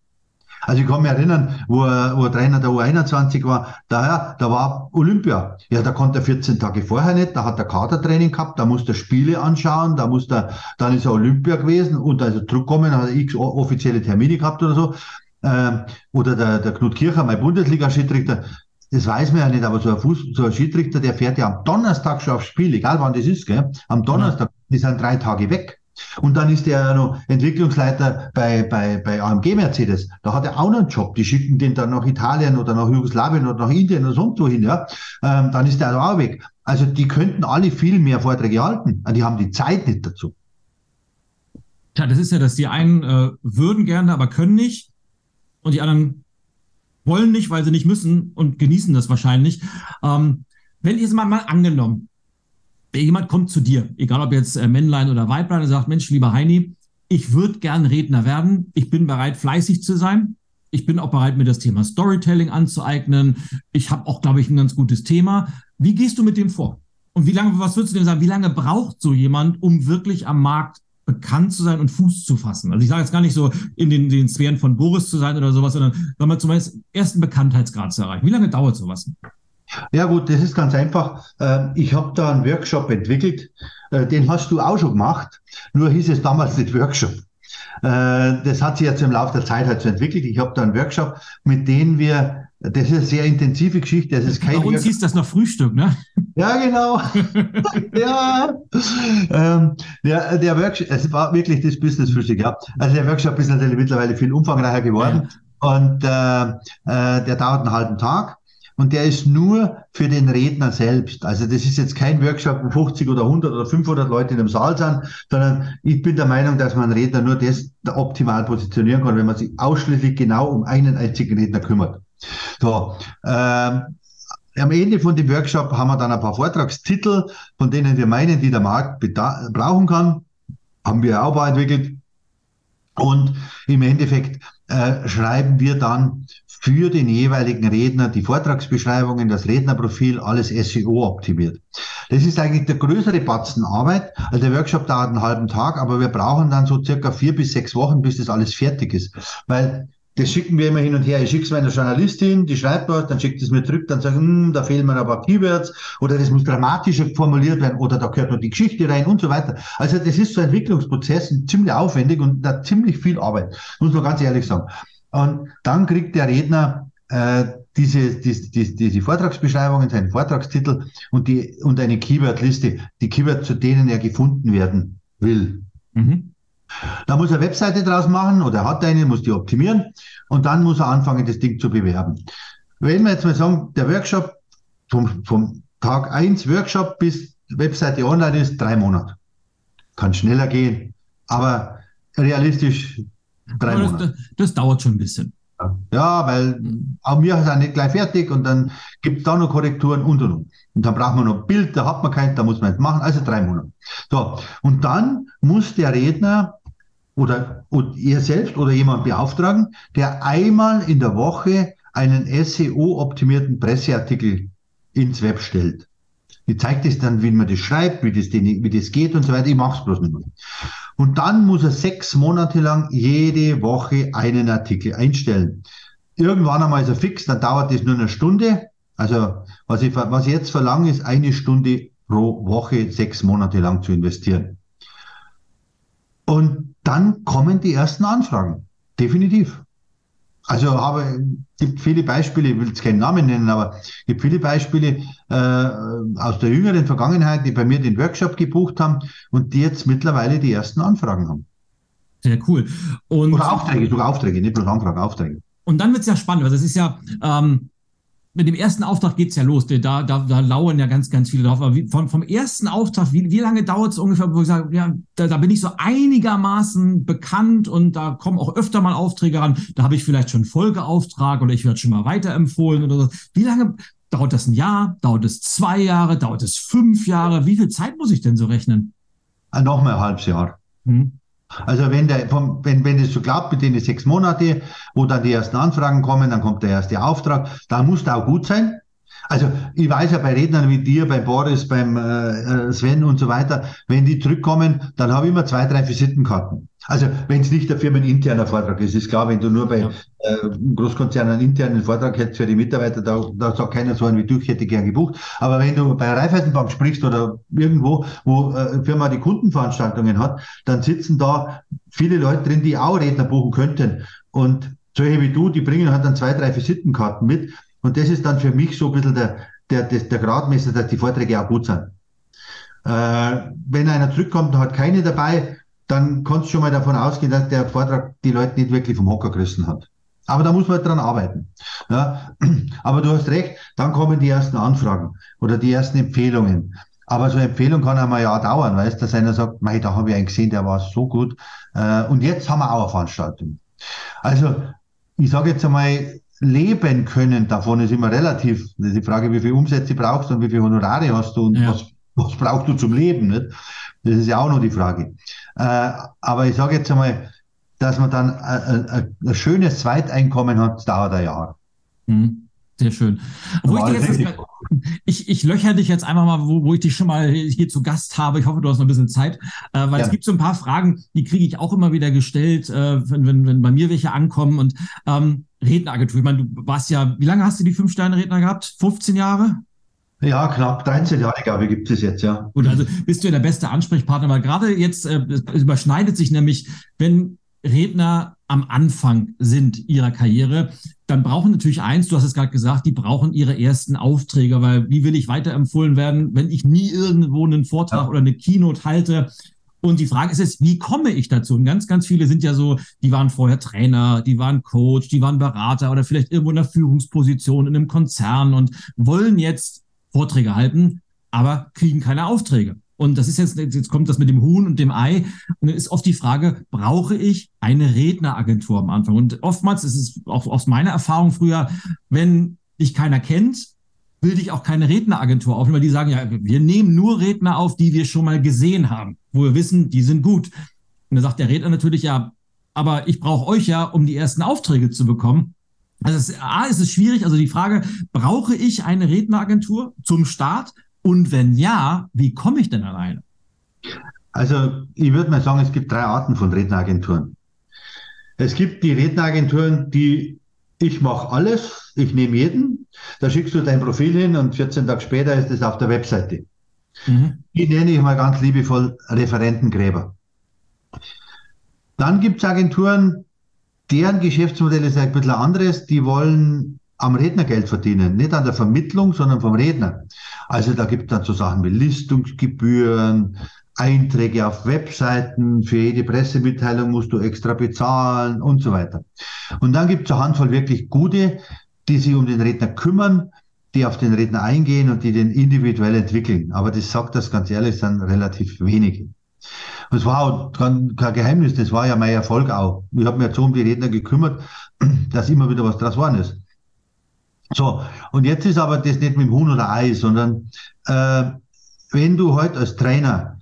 B: Also ich kann mich erinnern, wo er, wo er Trainer der U21 war, daher, da war Olympia. Ja, da konnte er 14 Tage vorher nicht, da hat er Kadertraining gehabt, da musste er Spiele anschauen, da musste er, dann ist er Olympia gewesen und also zurückkommen, hat er x offizielle Termine gehabt oder so. Ähm, oder der, der Knut Kircher, mein Bundesliga-Schiedsrichter, das weiß man ja nicht, aber so ein, Fuß, so ein Schiedsrichter, der fährt ja am Donnerstag schon aufs Spiel, egal wann das ist, gell? Am Donnerstag, die sind drei Tage weg. Und dann ist er ja noch Entwicklungsleiter bei, bei, bei AMG Mercedes. Da hat er auch noch einen Job. Die schicken den dann nach Italien oder nach Jugoslawien oder nach Indien oder sonst wohin, ja. Ähm, dann ist der auch weg. Also die könnten alle viel mehr Vorträge halten. Die haben die Zeit nicht dazu.
A: Tja, das ist ja, dass die einen äh, würden gerne, aber können nicht und die anderen wollen nicht, weil sie nicht müssen und genießen das wahrscheinlich. Ähm, wenn jetzt mal, mal angenommen, jemand kommt zu dir, egal ob jetzt äh, Männlein oder Weiblein, und sagt, Mensch, lieber Heini, ich würde gern Redner werden, ich bin bereit, fleißig zu sein, ich bin auch bereit, mir das Thema Storytelling anzueignen, ich habe auch, glaube ich, ein ganz gutes Thema. Wie gehst du mit dem vor? Und wie lange, was würdest du denn sagen, wie lange braucht so jemand, um wirklich am Markt bekannt zu sein und Fuß zu fassen? Also ich sage jetzt gar nicht so in den, den Sphären von Boris zu sein oder sowas, sondern sagen wir zumindest ersten Bekanntheitsgrad zu erreichen. Wie lange dauert sowas?
B: Ja gut, das ist ganz einfach. Ähm, ich habe da einen Workshop entwickelt, äh, den hast du auch schon gemacht, nur hieß es damals nicht Workshop. Äh, das hat sich jetzt im Laufe der Zeit halt so entwickelt. Ich habe da einen Workshop, mit dem wir, das ist eine sehr intensive Geschichte. Das ist kein
A: Bei uns hieß das noch Frühstück, ne?
B: Ja, genau. ja. Ähm, der, der Workshop, es war wirklich das Business-Frühstück, ja. Also der Workshop ist natürlich mittlerweile viel umfangreicher geworden ja. und äh, äh, der dauert einen halben Tag und der ist nur für den Redner selbst. Also das ist jetzt kein Workshop, wo 50 oder 100 oder 500 Leute in einem Saal sind, sondern ich bin der Meinung, dass man Redner nur das optimal positionieren kann, wenn man sich ausschließlich genau um einen einzigen Redner kümmert. So, ähm, am Ende von dem Workshop haben wir dann ein paar Vortragstitel, von denen wir meinen, die der Markt brauchen kann. Haben wir auch entwickelt. Und im Endeffekt äh, schreiben wir dann für den jeweiligen Redner die Vortragsbeschreibungen, das Rednerprofil, alles SEO optimiert. Das ist eigentlich der größere Batzen Arbeit. Also der Workshop dauert einen halben Tag, aber wir brauchen dann so circa vier bis sechs Wochen, bis das alles fertig ist. Weil das schicken wir immer hin und her. Ich schicke es meiner Journalistin, die schreibt was, dann schickt es mir zurück, dann sagt, hm, da fehlen mir aber Keywords oder das muss dramatischer formuliert werden oder da gehört noch die Geschichte rein und so weiter. Also das ist so ein Entwicklungsprozess, ziemlich aufwendig und da ziemlich viel Arbeit, muss man ganz ehrlich sagen. Und dann kriegt der Redner äh, diese, diese, diese, diese Vortragsbeschreibungen, seinen Vortragstitel und, die, und eine Keywordliste, die Keywords, zu denen er gefunden werden will. Mhm. Da muss er Webseite draus machen oder hat eine, muss die optimieren und dann muss er anfangen, das Ding zu bewerben. Wenn wir jetzt mal sagen, der Workshop vom, vom Tag 1 Workshop bis Webseite online ist, drei Monate. Kann schneller gehen, aber realistisch drei
A: das, Monate. Das, das dauert schon ein bisschen.
B: Ja, weil auch wir sind nicht gleich fertig und dann gibt es da noch Korrekturen und und und. Und dann braucht man noch Bild, da hat man keins, da muss man jetzt machen, also drei Monate. So, und dann muss der Redner oder, oder ihr selbst oder jemand beauftragen, der einmal in der Woche einen SEO-optimierten Presseartikel ins Web stellt. Ich zeige das dann, wie man das schreibt, wie das, wie das geht und so weiter. Ich mache es bloß nicht mehr. Und dann muss er sechs Monate lang jede Woche einen Artikel einstellen. Irgendwann einmal ist er fix, dann dauert das nur eine Stunde. Also was ich, was ich jetzt verlange, ist eine Stunde pro Woche sechs Monate lang zu investieren. Und dann kommen die ersten Anfragen. Definitiv. Also habe, gibt viele Beispiele, ich will jetzt keinen Namen nennen, aber es gibt viele Beispiele äh, aus der jüngeren Vergangenheit, die bei mir den Workshop gebucht haben und die jetzt mittlerweile die ersten Anfragen haben.
A: Sehr cool.
B: Und Oder Aufträge, sogar Aufträge, nicht bloß Anfragen, Aufträge.
A: Und dann wird es ja spannend, weil das ist ja, ähm, mit dem ersten Auftrag geht's ja los. Da, da, da lauern ja ganz, ganz viele drauf. Aber wie, vom, vom ersten Auftrag, wie, wie lange dauert es ungefähr, wo ich sage, ja, da, da bin ich so einigermaßen bekannt und da kommen auch öfter mal Aufträge ran. Da habe ich vielleicht schon Folgeauftrag oder ich werde schon mal weiterempfohlen oder so. Wie lange dauert das ein Jahr? Dauert es zwei Jahre? Dauert es fünf Jahre? Wie viel Zeit muss ich denn so rechnen?
B: Ah, noch mal ein halbes Jahr. Hm. Also wenn der, vom, wenn, wenn es so klappt mit den sechs Monate, wo dann die ersten Anfragen kommen, dann kommt der erste Auftrag, dann muss der auch gut sein. Also ich weiß ja bei Rednern wie dir, bei Boris, beim äh, Sven und so weiter, wenn die zurückkommen, dann habe ich immer zwei, drei Visitenkarten. Also wenn es nicht der firmeninterner Vortrag ist, ist klar, wenn du nur bei ja. äh, Großkonzernen einen internen Vortrag hättest für die Mitarbeiter, da, da sagt keiner so ein wie du, ich hätte gern gebucht. Aber wenn du bei der Raiffeisenbank sprichst oder irgendwo, wo äh, Firma die Kundenveranstaltungen hat, dann sitzen da viele Leute drin, die auch Redner buchen könnten. Und solche wie du, die bringen halt dann zwei, drei Visitenkarten mit. Und das ist dann für mich so ein bisschen der, der, der, der Gradmesser, dass die Vorträge auch gut sind. Äh, wenn einer zurückkommt und hat keine dabei, dann kannst du schon mal davon ausgehen, dass der Vortrag die Leute nicht wirklich vom Hocker gerissen hat. Aber da muss man halt dran arbeiten. Ja, aber du hast recht, dann kommen die ersten Anfragen oder die ersten Empfehlungen. Aber so eine Empfehlung kann einmal ja dauern, weißt du, dass einer sagt, mei, da habe ich einen gesehen, der war so gut. Äh, und jetzt haben wir auch eine Veranstaltung. Also, ich sage jetzt einmal, leben können davon ist immer relativ. Das ist die Frage, wie viel Umsätze brauchst du und wie viel Honorare hast du und ja. was was brauchst du zum Leben? Nicht? Das ist ja auch noch die Frage. Äh, aber ich sage jetzt einmal, dass man dann ein, ein, ein schönes Zweiteinkommen hat, dauert ein Jahr.
A: Mhm. Sehr schön. Wo ich, jetzt, ich, ich löcher dich jetzt einfach mal, wo, wo ich dich schon mal hier zu Gast habe. Ich hoffe, du hast noch ein bisschen Zeit, äh, weil ja. es gibt so ein paar Fragen, die kriege ich auch immer wieder gestellt, äh, wenn, wenn, wenn bei mir welche ankommen. Und ähm, Redneragentur, ich meine, du warst ja, wie lange hast du die Fünf-Sterne-Redner gehabt? 15 Jahre?
B: Ja, knapp 13 Jahre, glaube ich, gibt es jetzt, ja.
A: Gut, also bist du ja der beste Ansprechpartner, weil gerade jetzt äh, überschneidet sich nämlich, wenn Redner am Anfang sind ihrer Karriere, dann brauchen natürlich eins, du hast es gerade gesagt, die brauchen ihre ersten Aufträge, weil wie will ich weiterempfohlen werden, wenn ich nie irgendwo einen Vortrag ja. oder eine Keynote halte? Und die Frage ist jetzt, wie komme ich dazu? Und ganz, ganz viele sind ja so, die waren vorher Trainer, die waren Coach, die waren Berater oder vielleicht irgendwo in einer Führungsposition in einem Konzern und wollen jetzt Vorträge halten, aber kriegen keine Aufträge. Und das ist jetzt, jetzt kommt das mit dem Huhn und dem Ei. Und dann ist oft die Frage, brauche ich eine Redneragentur am Anfang? Und oftmals ist es auch aus meiner Erfahrung früher, wenn dich keiner kennt, will dich auch keine Redneragentur aufnehmen, weil die sagen, ja, wir nehmen nur Redner auf, die wir schon mal gesehen haben, wo wir wissen, die sind gut. Und dann sagt der Redner natürlich, ja, aber ich brauche euch ja, um die ersten Aufträge zu bekommen. Also es, A, ist es schwierig, also die Frage, brauche ich eine Redneragentur zum Start? Und wenn ja, wie komme ich denn an eine?
B: Also ich würde mal sagen, es gibt drei Arten von Redneragenturen. Es gibt die Redneragenturen, die ich mache alles, ich nehme jeden, da schickst du dein Profil hin und 14 Tage später ist es auf der Webseite. Mhm. Die nenne ich mal ganz liebevoll Referentengräber. Dann gibt es Agenturen, deren Geschäftsmodell ist ein bisschen anderes, die wollen am Redner Geld verdienen, nicht an der Vermittlung, sondern vom Redner. Also da gibt es dann so Sachen wie Listungsgebühren, Einträge auf Webseiten, für jede Pressemitteilung musst du extra bezahlen und so weiter. Und dann gibt es eine Handvoll wirklich gute, die sich um den Redner kümmern, die auf den Redner eingehen und die den individuell entwickeln. Aber das sagt das ganz ehrlich, sind relativ wenige. Es war auch kein, kein Geheimnis, das war ja mein Erfolg auch. Ich habe mich so um die Redner gekümmert, dass immer wieder was draus geworden ist. So, und jetzt ist aber das nicht mit dem Huhn oder Ei, sondern äh, wenn du heute als Trainer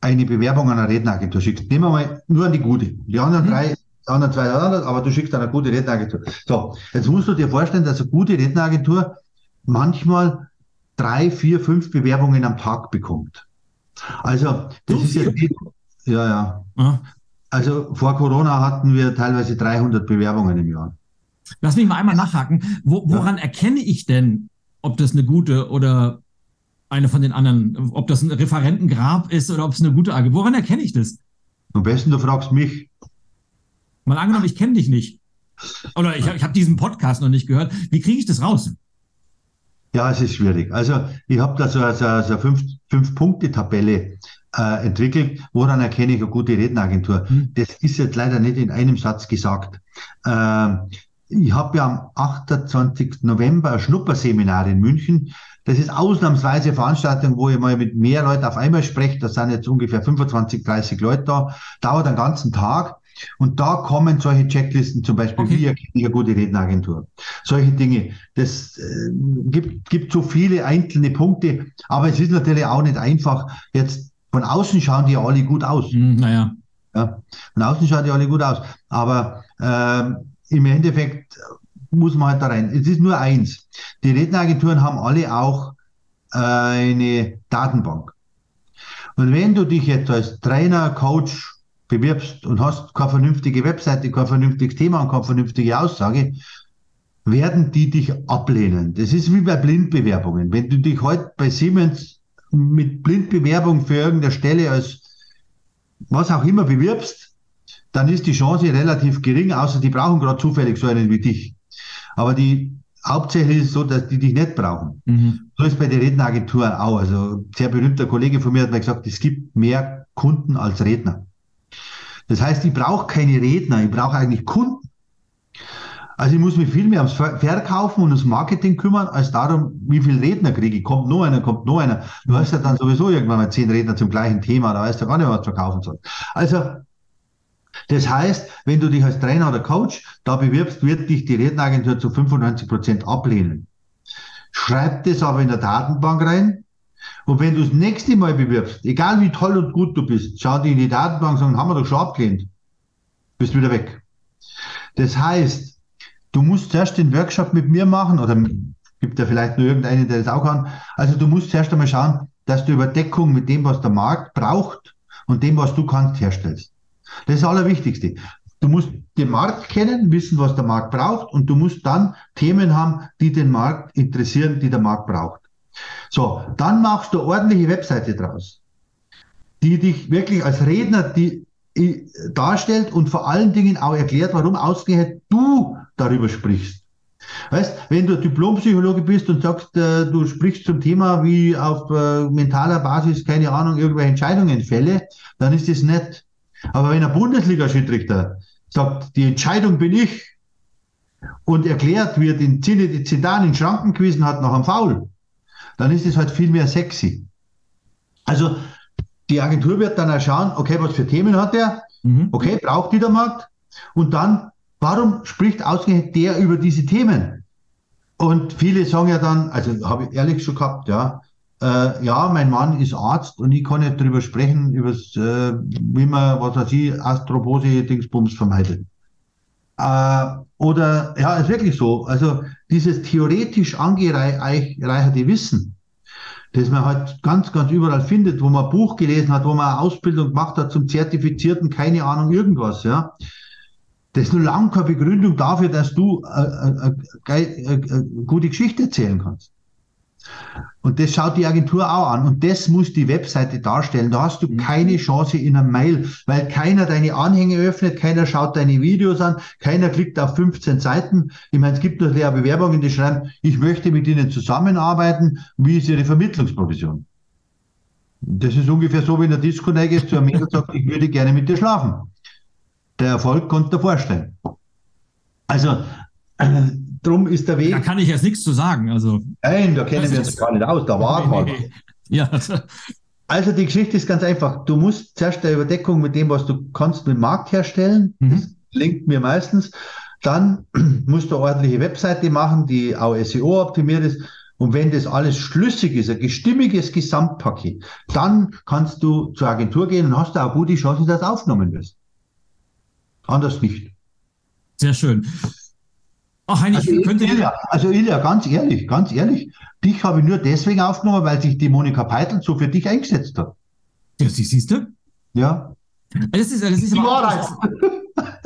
B: eine Bewerbung an eine Redneragentur schickst, nehmen wir mal nur an die gute. Die anderen mhm. drei, die anderen zwei anderen, aber du schickst eine gute Redneragentur. So, jetzt musst du dir vorstellen, dass eine gute Redneragentur manchmal drei, vier, fünf Bewerbungen am Tag bekommt. Also, das ist jetzt nicht, ja, ja. Mhm. Also vor Corona hatten wir teilweise 300 Bewerbungen im Jahr.
A: Lass mich mal einmal nachhaken. Wo, woran ja. erkenne ich denn, ob das eine gute oder eine von den anderen, ob das ein Referentengrab ist oder ob es eine gute AG? Woran erkenne ich das?
B: Am besten du fragst mich.
A: Mal angenommen, ich kenne dich nicht. Oder ich, ich habe diesen Podcast noch nicht gehört. Wie kriege ich das raus?
B: Ja, es ist schwierig. Also ich habe da so, so, so fünf, fünf Punkte-Tabelle äh, entwickelt. Woran erkenne ich eine gute Redneragentur? Hm. Das ist jetzt leider nicht in einem Satz gesagt. Äh, ich habe ja am 28. November ein Schnupperseminar in München. Das ist ausnahmsweise eine Veranstaltung, wo ich mal mit mehr Leuten auf einmal spreche. Da sind jetzt ungefähr 25, 30 Leute da. Dauert einen ganzen Tag. Und da kommen solche Checklisten, zum Beispiel, okay. wie erkenne ich eine gute Redneragentur? Solche Dinge. Das äh, gibt, gibt so viele einzelne Punkte, aber es ist natürlich auch nicht einfach. Jetzt von außen schauen die alle gut aus.
A: Mm, naja.
B: Ja, von außen schauen die alle gut aus. Aber äh, im Endeffekt muss man halt da rein. Es ist nur eins. Die Redneragenturen haben alle auch äh, eine Datenbank. Und wenn du dich jetzt als Trainer, Coach bewirbst und hast keine vernünftige Webseite, kein vernünftiges Thema und keine vernünftige Aussage, werden die dich ablehnen. Das ist wie bei Blindbewerbungen. Wenn du dich heute bei Siemens mit Blindbewerbung für irgendeine Stelle als was auch immer bewirbst, dann ist die Chance relativ gering, außer die brauchen gerade zufällig so einen wie dich. Aber die hauptsächlich ist es so, dass die dich nicht brauchen. Mhm. So ist bei der Redneragentur auch. Also ein sehr berühmter Kollege von mir hat mir gesagt, es gibt mehr Kunden als Redner. Das heißt, ich brauche keine Redner, ich brauche eigentlich Kunden. Also ich muss mich viel mehr ums Verkaufen und ums Marketing kümmern, als darum, wie viele Redner kriege ich. Kommt noch einer, kommt noch einer. Du hast ja dann sowieso irgendwann mal zehn Redner zum gleichen Thema, da weißt du gar nicht, was du verkaufen sollst. Also das heißt, wenn du dich als Trainer oder Coach da bewirbst, wird dich die Redneragentur zu 95 Prozent ablehnen. Schreib das aber in der Datenbank rein Und wenn du das nächste Mal bewirbst, egal wie toll und gut du bist, schau dir in die Datenbank und sagen, haben wir doch schon abgelehnt. Bist wieder weg. Das heißt, du musst zuerst den Workshop mit mir machen oder gibt ja vielleicht nur irgendeinen, der das auch kann. Also du musst zuerst einmal schauen, dass du Überdeckung mit dem, was der Markt braucht und dem, was du kannst, herstellst. Das ist das Allerwichtigste. Du musst den Markt kennen, wissen, was der Markt braucht und du musst dann Themen haben, die den Markt interessieren, die der Markt braucht. So, dann machst du ordentliche Webseite draus, die dich wirklich als Redner die, darstellt und vor allen Dingen auch erklärt, warum ausgerechnet du darüber sprichst. Weißt, wenn du Diplompsychologe bist und sagst, äh, du sprichst zum Thema, wie auf äh, mentaler Basis, keine Ahnung, irgendwelche Entscheidungen fälle, dann ist das nett. Aber wenn ein Bundesliga-Schiedsrichter sagt, die Entscheidung bin ich und erklärt, wie er den Zidan in Schranken gewiesen hat nach einem Foul, dann ist es halt viel mehr sexy. Also die Agentur wird dann auch schauen, okay, was für Themen hat er, mhm. okay, braucht die der Markt und dann, warum spricht ausgerechnet der über diese Themen? Und viele sagen ja dann, also habe ich ehrlich schon gehabt, ja, äh, ja, mein Mann ist Arzt und ich kann nicht darüber sprechen, über äh, wie man, was weiß ich, Astropose, Dingsbums vermeidet. Äh, oder, ja, ist wirklich so. Also dieses theoretisch angereicherte Wissen, das man halt ganz, ganz überall findet, wo man ein Buch gelesen hat, wo man eine Ausbildung gemacht hat zum Zertifizierten, keine Ahnung, irgendwas, ja. Das ist nur lang keine Begründung dafür, dass du eine äh, äh, äh, gute Geschichte erzählen kannst. Und das schaut die Agentur auch an. Und das muss die Webseite darstellen. Da hast du mhm. keine Chance in einem Mail, weil keiner deine Anhänge öffnet, keiner schaut deine Videos an, keiner klickt auf 15 Seiten. Ich meine, es gibt nur leere Bewerbungen, die schreiben, ich möchte mit Ihnen zusammenarbeiten. Wie ist Ihre Vermittlungsprovision? Das ist ungefähr so, wenn der Disco geht zu einem Mädel sagt, ich würde gerne mit dir schlafen. Der Erfolg konnte vorstellen. Also, äh, drum ist der Weg.
A: Da kann ich jetzt nichts zu sagen. Also,
B: Nein, da kennen wir uns gar nicht aus. Da war mal. Ja. Also die Geschichte ist ganz einfach. Du musst zuerst eine Überdeckung mit dem, was du kannst, mit dem Markt herstellen. Mhm. Das gelingt mir meistens. Dann musst du eine ordentliche Webseite machen, die auch SEO optimiert ist. Und wenn das alles schlüssig ist, ein gestimmiges Gesamtpaket, dann kannst du zur Agentur gehen und hast da auch gute Chancen, dass du aufgenommen wirst. Anders nicht.
A: Sehr schön.
B: Ach, Heinrich, also, könnte Ilja, also Ilja, ganz ehrlich, ganz ehrlich, dich habe ich nur deswegen aufgenommen, weil sich die Monika Peitel so für dich eingesetzt hat.
A: Ja, sie siehst du?
B: Ja.
A: Das ist, das ist die Wahrheit.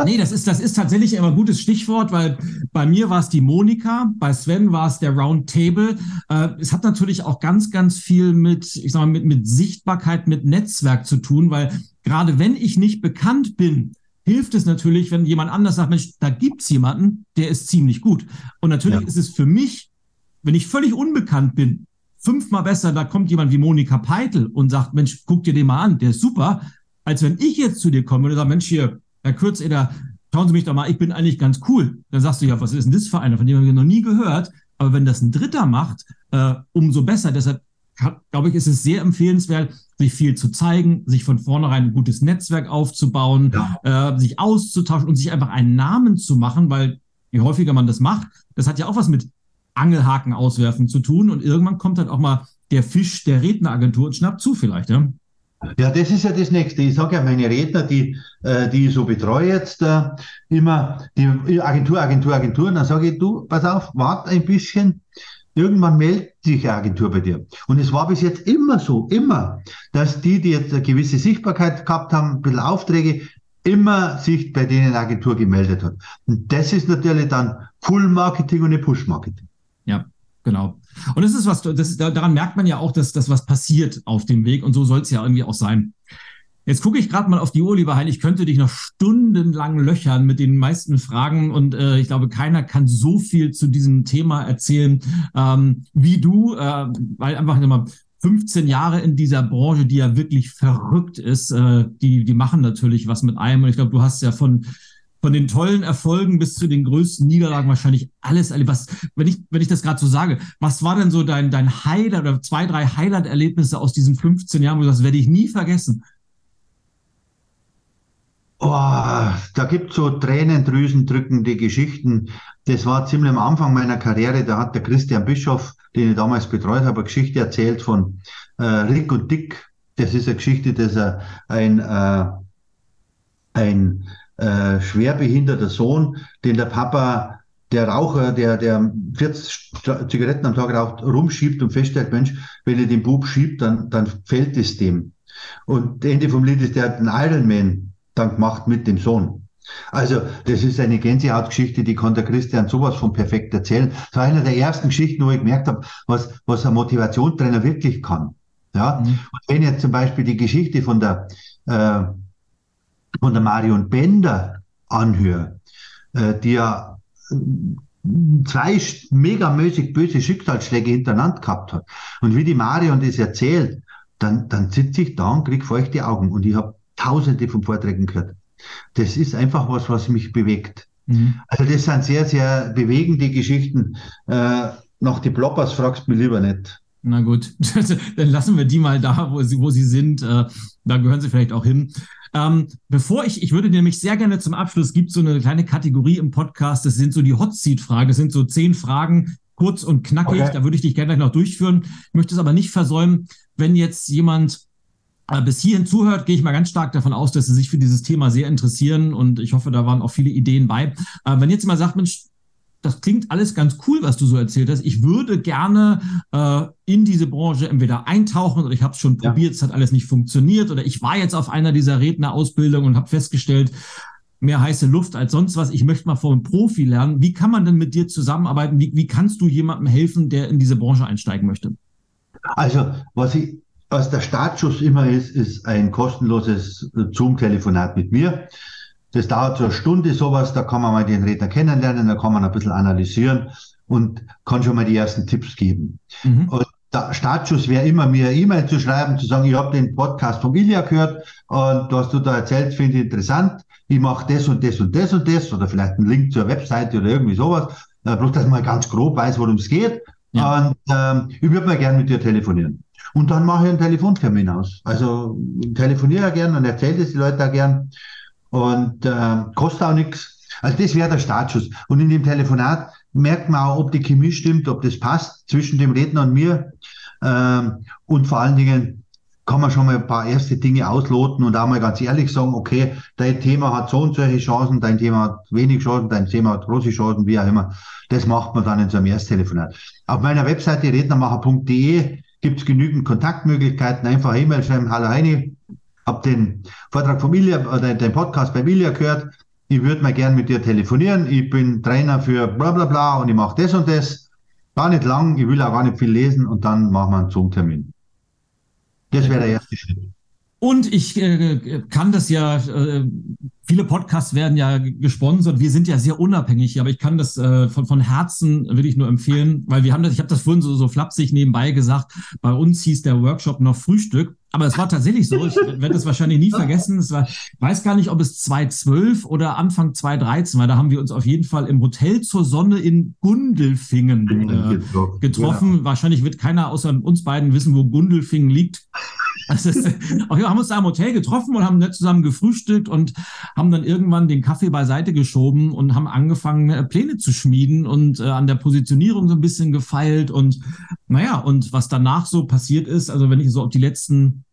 A: nee, das ist, das ist tatsächlich immer ein gutes Stichwort, weil bei mir war es die Monika, bei Sven war es der Roundtable. Äh, es hat natürlich auch ganz, ganz viel mit, ich sag mal, mit, mit Sichtbarkeit, mit Netzwerk zu tun, weil gerade wenn ich nicht bekannt bin, hilft es natürlich, wenn jemand anders sagt, Mensch, da gibt's jemanden, der ist ziemlich gut. Und natürlich ja. ist es für mich, wenn ich völlig unbekannt bin, fünfmal besser, da kommt jemand wie Monika Peitel und sagt, Mensch, guck dir den mal an, der ist super, als wenn ich jetzt zu dir komme und sage, Mensch, hier, Herr Kürzeder, schauen Sie mich doch mal, ich bin eigentlich ganz cool. Dann sagst du ja, was ist denn das für einer, von dem habe ich noch nie gehört. Aber wenn das ein Dritter macht, äh, umso besser. Deshalb glaube ich, ist es sehr empfehlenswert, sich viel zu zeigen, sich von vornherein ein gutes Netzwerk aufzubauen, ja. äh, sich auszutauschen und sich einfach einen Namen zu machen, weil je häufiger man das macht, das hat ja auch was mit Angelhaken auswerfen zu tun und irgendwann kommt dann auch mal der Fisch der Redneragentur und schnappt zu vielleicht. Ja?
B: Ja, das ist ja das Nächste. Ich sage ja, meine Redner, die, äh, die ich so betreue jetzt, äh, immer die Agentur, Agentur, Agentur, dann sage ich, du, pass auf, wart ein bisschen, Irgendwann meldet sich eine Agentur bei dir. Und es war bis jetzt immer so, immer, dass die, die jetzt eine gewisse Sichtbarkeit gehabt haben, ein bisschen Aufträge, immer sich bei denen eine Agentur gemeldet hat. Und das ist natürlich dann Full-Marketing und eine Push-Marketing.
A: Ja, genau. Und das ist was, das, daran merkt man ja auch, dass das was passiert auf dem Weg und so soll es ja irgendwie auch sein. Jetzt gucke ich gerade mal auf die Uhr, lieber Hein. Ich könnte dich noch stundenlang löchern mit den meisten Fragen und äh, ich glaube, keiner kann so viel zu diesem Thema erzählen ähm, wie du, äh, weil einfach immer 15 Jahre in dieser Branche, die ja wirklich verrückt ist, äh, die, die machen natürlich was mit einem. Und ich glaube, du hast ja von von den tollen Erfolgen bis zu den größten Niederlagen wahrscheinlich alles. Was, wenn ich, wenn ich das gerade so sage, was war denn so dein, dein Highlight oder zwei, drei Highlight-Erlebnisse aus diesen 15 Jahren, wo du das werde ich nie vergessen?
B: Oh, da gibt so tränendrüsendrückende Geschichten. Das war ziemlich am Anfang meiner Karriere. Da hat der Christian Bischof, den ich damals betreut habe, eine Geschichte erzählt von äh, Rick und Dick. Das ist eine Geschichte, dass er ein, äh, ein äh, schwerbehinderter Sohn, den der Papa, der Raucher, der, der 40 Zigaretten am Tag raucht, rumschiebt und feststellt, Mensch, wenn er den Bub schiebt, dann, dann fällt es dem. Und Ende vom Lied ist, der hat einen Ironman dann gemacht mit dem Sohn. Also, das ist eine Gänsehautgeschichte, die kann der Christian sowas von perfekt erzählen. Das war eine der ersten Geschichten, wo ich gemerkt habe, was, was ein Motivationstrainer wirklich kann. Ja, mhm. und wenn jetzt zum Beispiel die Geschichte von der, äh, von der Marion Bender anhöre, äh, die ja äh, zwei megamäßig böse Schicksalsschläge hintereinander gehabt hat. Und wie die Marion das erzählt, dann, dann sitze ich da und kriege feuchte Augen. Und ich habe tausende von Vorträgen gehört. Das ist einfach was, was mich bewegt. Mhm. Also das sind sehr, sehr bewegende Geschichten. Äh, nach die Ploppers fragst du mich lieber nicht.
A: Na gut, dann lassen wir die mal da, wo sie, wo sie sind. Äh, da gehören sie vielleicht auch hin. Ähm, bevor ich, ich würde nämlich sehr gerne zum Abschluss, gibt so eine kleine Kategorie im Podcast, das sind so die Hot Seat Fragen, das sind so zehn Fragen, kurz und knackig, okay. da würde ich dich gerne gleich noch durchführen. Ich möchte es aber nicht versäumen, wenn jetzt jemand bis hierhin zuhört, gehe ich mal ganz stark davon aus, dass Sie sich für dieses Thema sehr interessieren und ich hoffe, da waren auch viele Ideen bei. Äh, wenn jetzt mal sagt, Mensch, das klingt alles ganz cool, was du so erzählt hast. Ich würde gerne äh, in diese Branche entweder eintauchen oder ich habe es schon ja. probiert, es hat alles nicht funktioniert oder ich war jetzt auf einer dieser Rednerausbildungen und habe festgestellt, mehr heiße Luft als sonst was. Ich möchte mal vom Profi lernen. Wie kann man denn mit dir zusammenarbeiten? Wie, wie kannst du jemandem helfen, der in diese Branche einsteigen möchte?
B: Also, was ich was der Startschuss immer ist, ist ein kostenloses Zoom-Telefonat mit mir. Das dauert so eine Stunde sowas, da kann man mal den Redner kennenlernen, da kann man ein bisschen analysieren und kann schon mal die ersten Tipps geben. Mhm. Und der Startschuss wäre immer, mir E-Mail zu schreiben, zu sagen, ich habe den Podcast von Ilja gehört und was du da erzählt, finde ich interessant. Ich mache das und das und das und das oder vielleicht einen Link zur Webseite oder irgendwie sowas. Bloß, dass man ganz grob weiß, worum es geht. Ja. Und ähm, ich würde mal gerne mit dir telefonieren. Und dann mache ich einen Telefontermin aus. Also telefoniere gern und erzähle es die Leute auch gern. Und äh, kostet auch nichts. Also das wäre der Startschuss. Und in dem Telefonat merkt man auch, ob die Chemie stimmt, ob das passt zwischen dem Redner und mir. Ähm, und vor allen Dingen kann man schon mal ein paar erste Dinge ausloten und auch mal ganz ehrlich sagen, okay, dein Thema hat so und solche Chancen, dein Thema hat wenig Chancen, dein Thema hat große Chancen, wie auch immer. Das macht man dann in so einem Ersttelefonat. Auf meiner Webseite rednermacher.de gibt es genügend Kontaktmöglichkeiten. Einfach E-Mail schreiben, hallo Heini, hab den Vortrag von Ilja oder den Podcast bei Ilja gehört. Ich würde mal gern mit dir telefonieren. Ich bin Trainer für bla bla bla und ich mache das und das. Gar nicht lang, ich will auch gar nicht viel lesen und dann machen wir einen Zoom-Termin. Das wäre der erste Schritt.
A: Und ich äh, kann das ja, äh, viele Podcasts werden ja gesponsert. Wir sind ja sehr unabhängig, aber ich kann das äh, von, von Herzen wirklich nur empfehlen, weil wir haben das, ich habe das vorhin so, so flapsig nebenbei gesagt, bei uns hieß der Workshop noch Frühstück. Aber es war tatsächlich so, ich werde das wahrscheinlich nie vergessen. Es war, ich weiß gar nicht, ob es 2012 oder Anfang 2013 war. Da haben wir uns auf jeden Fall im Hotel zur Sonne in Gundelfingen äh, getroffen. Ja. Wahrscheinlich wird keiner außer uns beiden wissen, wo Gundelfingen liegt. Also ist, wir haben uns da im Hotel getroffen und haben nett zusammen gefrühstückt und haben dann irgendwann den Kaffee beiseite geschoben und haben angefangen, äh, Pläne zu schmieden und äh, an der Positionierung so ein bisschen gefeilt. Und naja, und was danach so passiert ist, also wenn ich so auf die letzten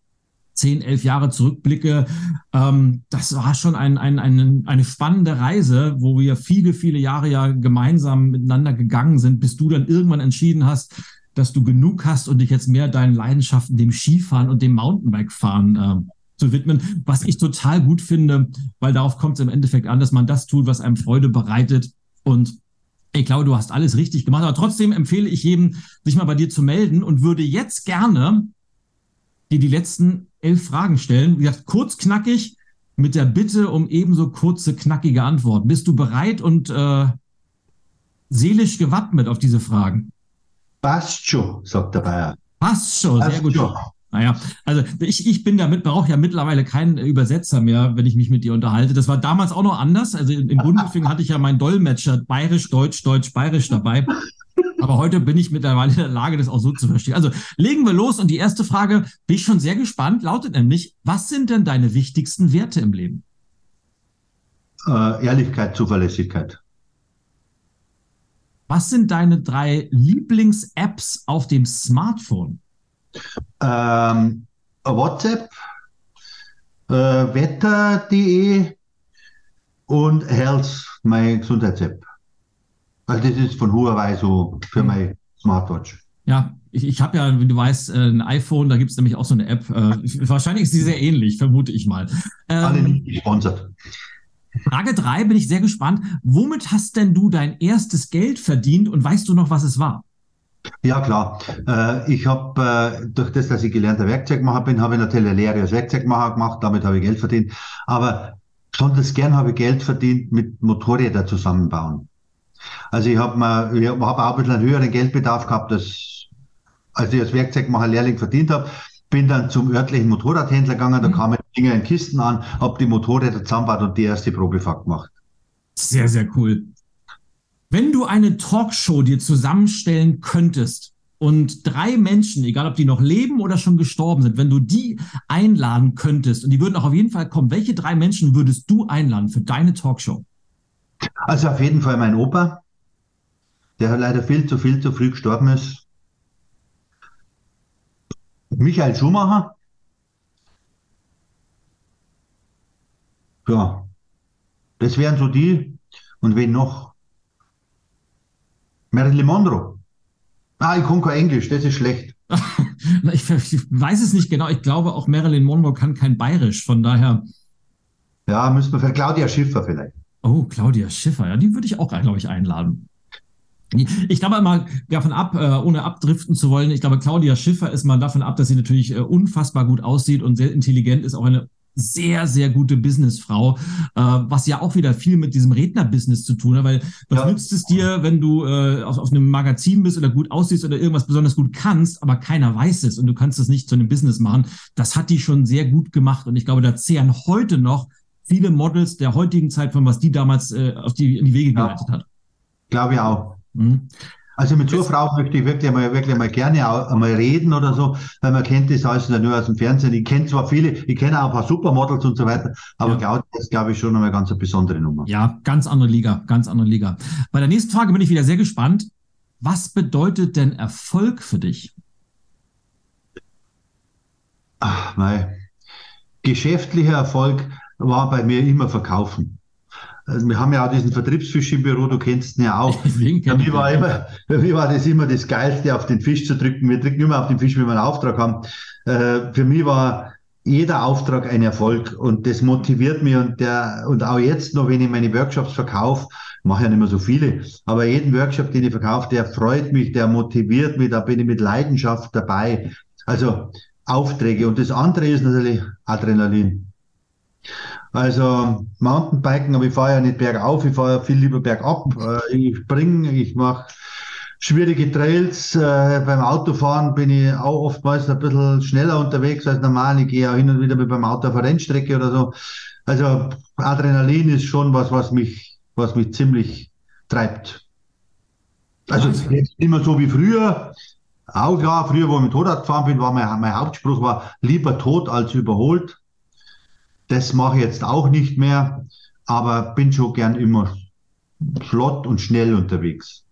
A: zehn, elf Jahre zurückblicke, ähm, das war schon ein, ein, ein, eine spannende Reise, wo wir viele, viele Jahre ja gemeinsam miteinander gegangen sind, bis du dann irgendwann entschieden hast, dass du genug hast und dich jetzt mehr deinen Leidenschaften, dem Skifahren und dem Mountainbikefahren äh, zu widmen, was ich total gut finde, weil darauf kommt es im Endeffekt an, dass man das tut, was einem Freude bereitet. Und ich glaube, du hast alles richtig gemacht. Aber trotzdem empfehle ich jedem, sich mal bei dir zu melden und würde jetzt gerne dir die letzten elf Fragen stellen. Wie gesagt, kurz, knackig, mit der Bitte um ebenso kurze, knackige Antworten. Bist du bereit und äh, seelisch gewappnet auf diese Fragen?
B: Passt schon, sagt der Bayer.
A: Passt schon, Passt sehr gut. Schon. Naja, also ich, ich bin damit, brauche ja mittlerweile keinen Übersetzer mehr, wenn ich mich mit dir unterhalte. Das war damals auch noch anders. Also im Bundesfing hatte ich ja meinen Dolmetscher bayerisch, deutsch, deutsch, bayerisch dabei. Aber heute bin ich mittlerweile in der Lage, das auch so zu verstehen. Also legen wir los. Und die erste Frage, bin ich schon sehr gespannt, lautet nämlich, was sind denn deine wichtigsten Werte im Leben?
B: äh, Ehrlichkeit, Zuverlässigkeit.
A: Was sind deine drei Lieblings-Apps auf dem Smartphone?
B: Ähm, WhatsApp, äh, Wetter.de und Health, meine Gesundheits-App. Also das ist von Huawei so für mhm. meine Smartwatch.
A: Ja, ich, ich habe ja, wie du weißt, äh, ein iPhone, da gibt es nämlich auch so eine App. Äh, wahrscheinlich ist sie sehr ähnlich, vermute ich mal.
B: Ähm, Alle nicht gesponsert.
A: Frage drei bin ich sehr gespannt. Womit hast denn du dein erstes Geld verdient und weißt du noch, was es war?
B: Ja, klar. Äh, ich habe durch das, dass ich gelernter Werkzeugmacher bin, habe ich natürlich eine Lehre als Werkzeugmacher gemacht, damit habe ich Geld verdient. Aber besonders gern habe ich Geld verdient mit Motorräder zusammenbauen. Also ich habe hab auch ein bisschen einen höheren Geldbedarf gehabt, als, als ich als Werkzeugmacher Lehrling verdient habe. Bin dann zum örtlichen Motorradhändler gegangen, da mhm. kamen Dinge in Kisten an, habe die Motorräder zusammengebaut und die erste Probefahrt gemacht.
A: Sehr, sehr cool. Wenn du eine Talkshow dir zusammenstellen könntest und drei Menschen, egal ob die noch leben oder schon gestorben sind, wenn du die einladen könntest und die würden auch auf jeden Fall kommen, welche drei Menschen würdest du einladen für deine Talkshow?
B: Also auf jeden Fall mein Opa, der leider viel zu viel zu früh gestorben ist. Michael Schumacher. Ja, das wären so die. Und wen noch? Marilyn Monroe. Ah, ich kann kein Englisch, das ist schlecht.
A: ich, weiß es nicht genau. Ich glaube, auch Marilyn Monroe kann kein Bayerisch, von daher.
B: Ja, müssen wir für Claudia Schiffer vielleicht.
A: Oh, Claudia Schiffer, ja, die würde ich auch, glaube ich, einladen. Ich glaube mal davon ab, äh, ohne abdriften zu wollen, ich glaube, Claudia Schiffer ist mal davon ab, dass sie natürlich äh, unfassbar gut aussieht und sehr intelligent ist, auch eine sehr, sehr gute Businessfrau, äh, was ja auch wieder viel mit diesem Rednerbusiness zu tun hat, weil was ja. nützt es dir, wenn du äh, auf, auf einem Magazin bist oder gut aussiehst oder irgendwas besonders gut kannst, aber keiner weiß es und du kannst es nicht zu einem Business machen. Das hat die schon sehr gut gemacht und ich glaube, da zehren heute noch viele Models der heutigen Zeit von was die damals äh, auf die, in die Wege geleitet ja, hat.
B: Glaube ich auch. Mhm. Also mit so einer Frau möchte ich wirklich mal, wirklich mal gerne auch, einmal reden oder so, weil man kennt das alles nur aus dem Fernsehen. Ich kenne zwar viele, ich kenne auch ein paar Supermodels und so weiter, aber ja. Claudia ist, glaube ich, schon eine ganz eine besondere Nummer.
A: Ja, ganz andere Liga, ganz andere Liga. Bei der nächsten Frage bin ich wieder sehr gespannt. Was bedeutet denn Erfolg für dich?
B: Ach, mein geschäftlicher Erfolg war bei mir immer Verkaufen. Also wir haben ja auch diesen Vertriebsfisch im Büro, du kennst ihn ja auch. Für mich, war immer, für mich war das immer das Geilste, auf den Fisch zu drücken. Wir drücken immer auf den Fisch, wenn wir einen Auftrag haben. Äh, für mich war jeder Auftrag ein Erfolg und das motiviert mich und der, und auch jetzt noch, wenn ich meine Workshops verkaufe, mache ja nicht mehr so viele, aber jeden Workshop, den ich verkaufe, der freut mich, der motiviert mich, da bin ich mit Leidenschaft dabei. Also Aufträge und das andere ist natürlich Adrenalin. Also Mountainbiken, aber ich fahre ja nicht bergauf, ich fahre ja viel lieber bergab. Äh, ich springe, ich mache schwierige Trails. Äh, beim Autofahren bin ich auch oftmals ein bisschen schneller unterwegs als normal. Ich gehe auch hin und wieder mit beim Auto auf eine Rennstrecke oder so. Also Adrenalin ist schon was, was mich, was mich ziemlich treibt. Also jetzt immer so wie früher. Auch klar, früher, wo ich mit Motorrad gefahren bin, war mein, mein Hauptspruch war lieber tot als überholt. Das mache ich jetzt auch nicht mehr, aber bin schon gern immer flott und schnell unterwegs.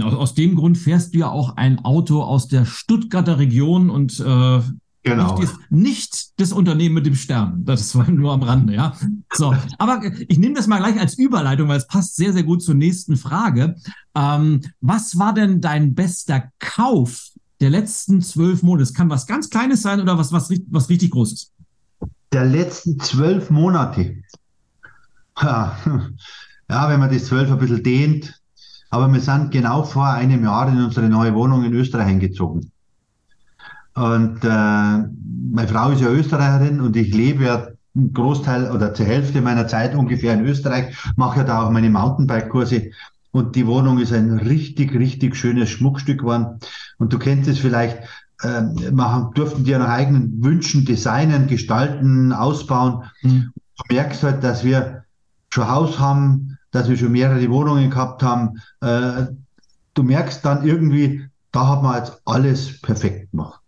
A: Aus dem Grund fährst du ja auch ein Auto aus der Stuttgarter Region und äh, genau. nicht, nicht, das Unternehmen mit dem Stern. Das war nur am Rande, ja. So, aber ich nehme das mal gleich als Überleitung, weil es passt sehr, sehr gut zur nächsten Frage. Ähm, was war denn dein bester Kauf der letzten zwölf Monate? Es kann was ganz Kleines sein oder was, was, was richtig Großes
B: der letzten zwölf Monate. Ja, wenn man das zwölf ein bisschen dehnt, aber wir sind genau vor einem Jahr in unsere neue Wohnung in Österreich eingezogen. Und äh, meine Frau ist ja Österreicherin und ich lebe ja einen Großteil oder zur Hälfte meiner Zeit ungefähr in Österreich, mache ja da auch meine Mountainbike-Kurse. Und die Wohnung ist ein richtig, richtig schönes Schmuckstück geworden. Und du kennst es vielleicht, äh, machen, durften die nach eigenen Wünschen designen, gestalten, ausbauen. Mhm. Du merkst halt, dass wir schon Haus haben, dass wir schon mehrere Wohnungen gehabt haben. Äh, du merkst dann irgendwie, da hat man jetzt alles perfekt gemacht.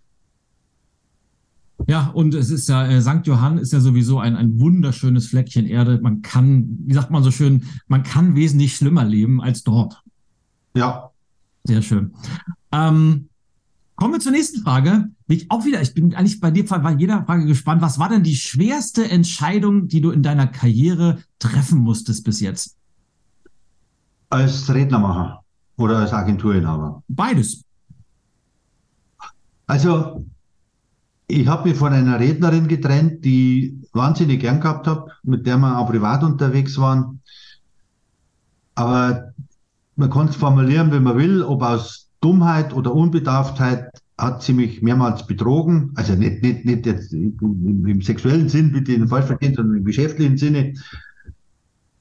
A: Ja, und es ist ja, äh, St. Johann ist ja sowieso ein, ein wunderschönes Fleckchen Erde. Man kann, wie sagt man so schön, man kann wesentlich schlimmer leben als dort.
B: Ja.
A: Sehr schön. Ähm, kommen wir zur nächsten Frage. Ich auch wieder, ich bin eigentlich bei dir bei jeder Frage gespannt. Was war denn die schwerste Entscheidung, die du in deiner Karriere treffen musstest bis jetzt?
B: Als Rednermacher oder als Agenturinhaber?
A: Beides.
B: Also, ich habe mich von einer Rednerin getrennt, die wahnsinnig gern gehabt habe, mit der wir auch privat unterwegs waren. Aber man kann es formulieren, wie man will, ob aus Dummheit oder Unbedarftheit hat sie mich mehrmals betrogen. Also nicht, nicht, nicht jetzt im, im sexuellen Sinn, bitte in falsch verstehen, sondern im geschäftlichen Sinne.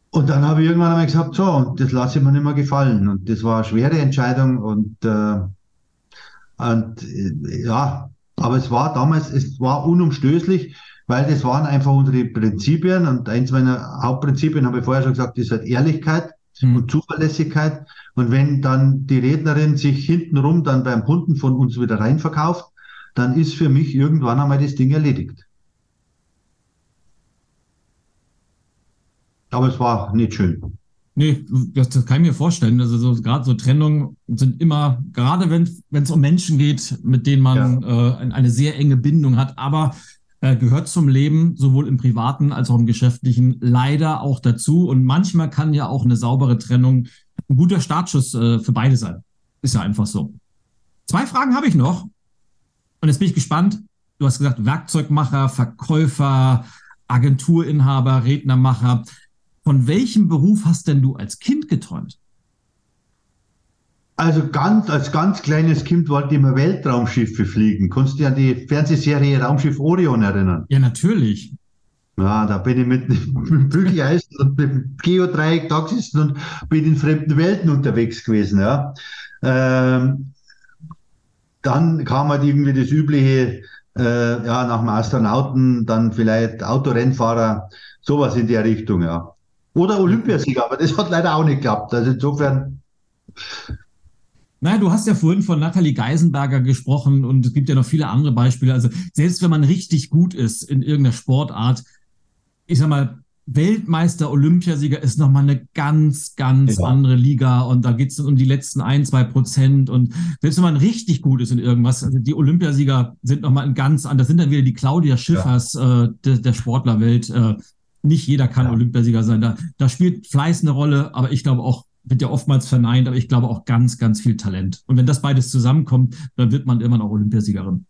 B: Und dann habe ich irgendwann einmal gesagt, so, und das lasse ich mir nicht mehr gefallen. Und das war eine schwere Entscheidung und, äh, und äh, ja, aber es war damals, es war unumstößlich, weil das waren einfach unsere Prinzipien und eins meiner Hauptprinzipien, habe ich vorher schon gesagt, ist halt Ehrlichkeit mhm. und Zuverlässigkeit. Und wenn dann die Rednerin sich hintenrum dann beim Kunden von uns wieder reinverkauft, dann ist für mich irgendwann einmal das Ding erledigt. Aber es war nicht schön.
A: Nee, das, das kann ich mir vorstellen. Also so, gerade so Trennungen sind immer, gerade wenn es um Menschen geht, mit denen man ja. äh, eine sehr enge Bindung hat, aber äh, gehört zum Leben, sowohl im privaten als auch im geschäftlichen, leider auch dazu. Und manchmal kann ja auch eine saubere Trennung ein guter Startschuss äh, für beide sein. Ist ja einfach so. Zwei Fragen habe ich noch. Und jetzt bin ich gespannt. Du hast gesagt, Werkzeugmacher, Verkäufer, Agenturinhaber, Rednermacher. Von welchem Beruf hast denn du als Kind geträumt?
B: Also ganz, als ganz kleines Kind wollte ich immer Weltraumschiffe fliegen. Kannst du dich an die Fernsehserie Raumschiff Orion erinnern?
A: Ja, natürlich.
B: Ja, da bin ich mit, dem Bügeleisen und mit dem Geodreieck da und bin in fremden Welten unterwegs gewesen. Ja. Ähm, dann kam halt irgendwie das übliche, äh, ja, nach dem Astronauten, dann vielleicht Autorennfahrer, sowas in der Richtung, ja. Oder Olympiasieger, aber das hat leider auch nicht geklappt. Also insofern.
A: Naja, du hast ja vorhin von Nathalie Geisenberger gesprochen und es gibt ja noch viele andere Beispiele. Also selbst wenn man richtig gut ist in irgendeiner Sportart, ich sag mal, Weltmeister, Olympiasieger ist nochmal eine ganz, ganz ja. andere Liga und da geht es um die letzten ein, zwei Prozent und selbst wenn man richtig gut ist in irgendwas, also die Olympiasieger sind nochmal ein ganz anders, das sind dann wieder die Claudia Schiffers ja. äh, der, der Sportlerwelt. Äh, nicht jeder kann ja. Olympiasieger sein. Da, da spielt Fleiß eine Rolle, aber ich glaube auch, wird ja oftmals verneint, aber ich glaube auch ganz, ganz viel Talent. Und wenn das beides zusammenkommt, dann wird man immer noch Olympiasiegerin.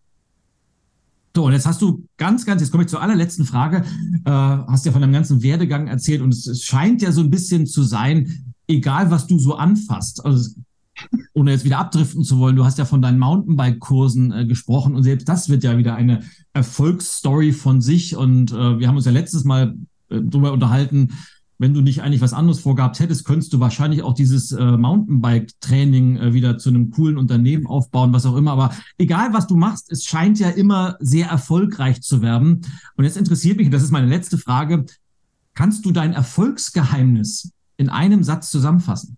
A: So, und jetzt hast du ganz, ganz, jetzt komme ich zur allerletzten Frage, äh, hast ja von deinem ganzen Werdegang erzählt und es, es scheint ja so ein bisschen zu sein, egal was du so anfasst, also ohne jetzt wieder abdriften zu wollen, du hast ja von deinen Mountainbike-Kursen äh, gesprochen und selbst das wird ja wieder eine Erfolgsstory von sich und äh, wir haben uns ja letztes Mal äh, drüber unterhalten, wenn du nicht eigentlich was anderes vorgehabt hättest, könntest du wahrscheinlich auch dieses äh, Mountainbike-Training äh, wieder zu einem coolen Unternehmen aufbauen, was auch immer. Aber egal, was du machst, es scheint ja immer sehr erfolgreich zu werden. Und jetzt interessiert mich, und das ist meine letzte Frage, kannst du dein Erfolgsgeheimnis in einem Satz zusammenfassen?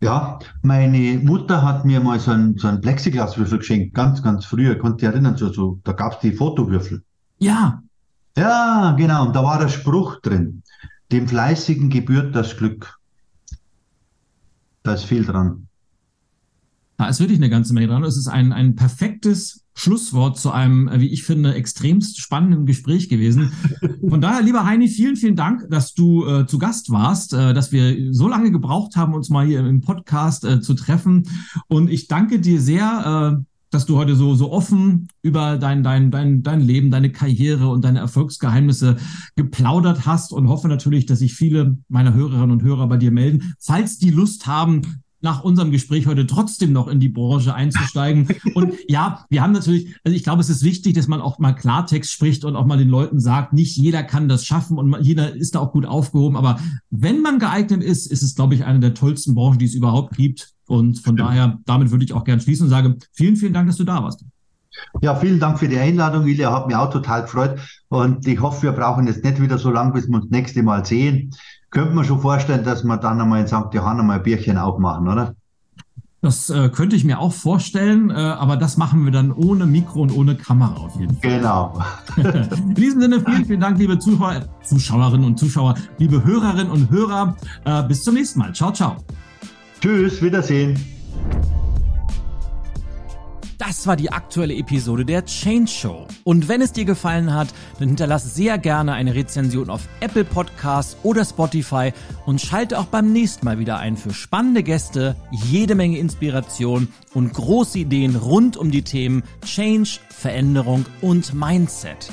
B: Ja, meine Mutter hat mir mal so einen, so einen Plexiglaswürfel geschenkt, ganz, ganz früher. Konnte ich erinnern, so, so, da gab es die Fotowürfel.
A: Ja,
B: ja, genau. Und da war der Spruch drin. Dem Fleißigen gebührt das Glück. Da ist viel dran.
A: Da ist wirklich eine ganze Menge dran. Es ist ein, ein perfektes Schlusswort zu einem, wie ich finde, extremst spannenden Gespräch gewesen. Von daher, lieber Heini, vielen, vielen Dank, dass du äh, zu Gast warst, äh, dass wir so lange gebraucht haben, uns mal hier im Podcast äh, zu treffen. Und ich danke dir sehr äh, dass du heute so, so offen über dein, dein, dein, dein Leben, deine Karriere und deine Erfolgsgeheimnisse geplaudert hast und hoffe natürlich, dass sich viele meiner Hörerinnen und Hörer bei dir melden. Falls die Lust haben, nach unserem Gespräch heute trotzdem noch in die Branche einzusteigen. Und ja, wir haben natürlich, also ich glaube, es ist wichtig, dass man auch mal Klartext spricht und auch mal den Leuten sagt, nicht jeder kann das schaffen und jeder ist da auch gut aufgehoben. Aber wenn man geeignet ist, ist es, glaube ich, eine der tollsten Branchen, die es überhaupt gibt. Und von Stimmt. daher, damit würde ich auch gern schließen und sage, vielen, vielen Dank, dass du da warst.
B: Ja, vielen Dank für die Einladung, Ilja. Hat mich auch total gefreut. Und ich hoffe, wir brauchen jetzt nicht wieder so lange, bis wir uns das nächste Mal sehen. Könnte man schon vorstellen, dass wir dann einmal in St. Johann einmal ein Bierchen aufmachen, oder?
A: Das äh, könnte ich mir auch vorstellen, äh, aber das machen wir dann ohne Mikro und ohne Kamera auf jeden
B: Fall. Genau.
A: In diesem Sinne, vielen, vielen Dank, liebe Zuschauer, Zuschauerinnen und Zuschauer, liebe Hörerinnen und Hörer. Äh, bis zum nächsten Mal. Ciao, ciao.
B: Tschüss, Wiedersehen.
A: Das war die aktuelle Episode der Change Show. Und wenn es dir gefallen hat, dann hinterlass sehr gerne eine Rezension auf Apple Podcasts oder Spotify und schalte auch beim nächsten Mal wieder ein für spannende Gäste, jede Menge Inspiration und große Ideen rund um die Themen Change, Veränderung und Mindset.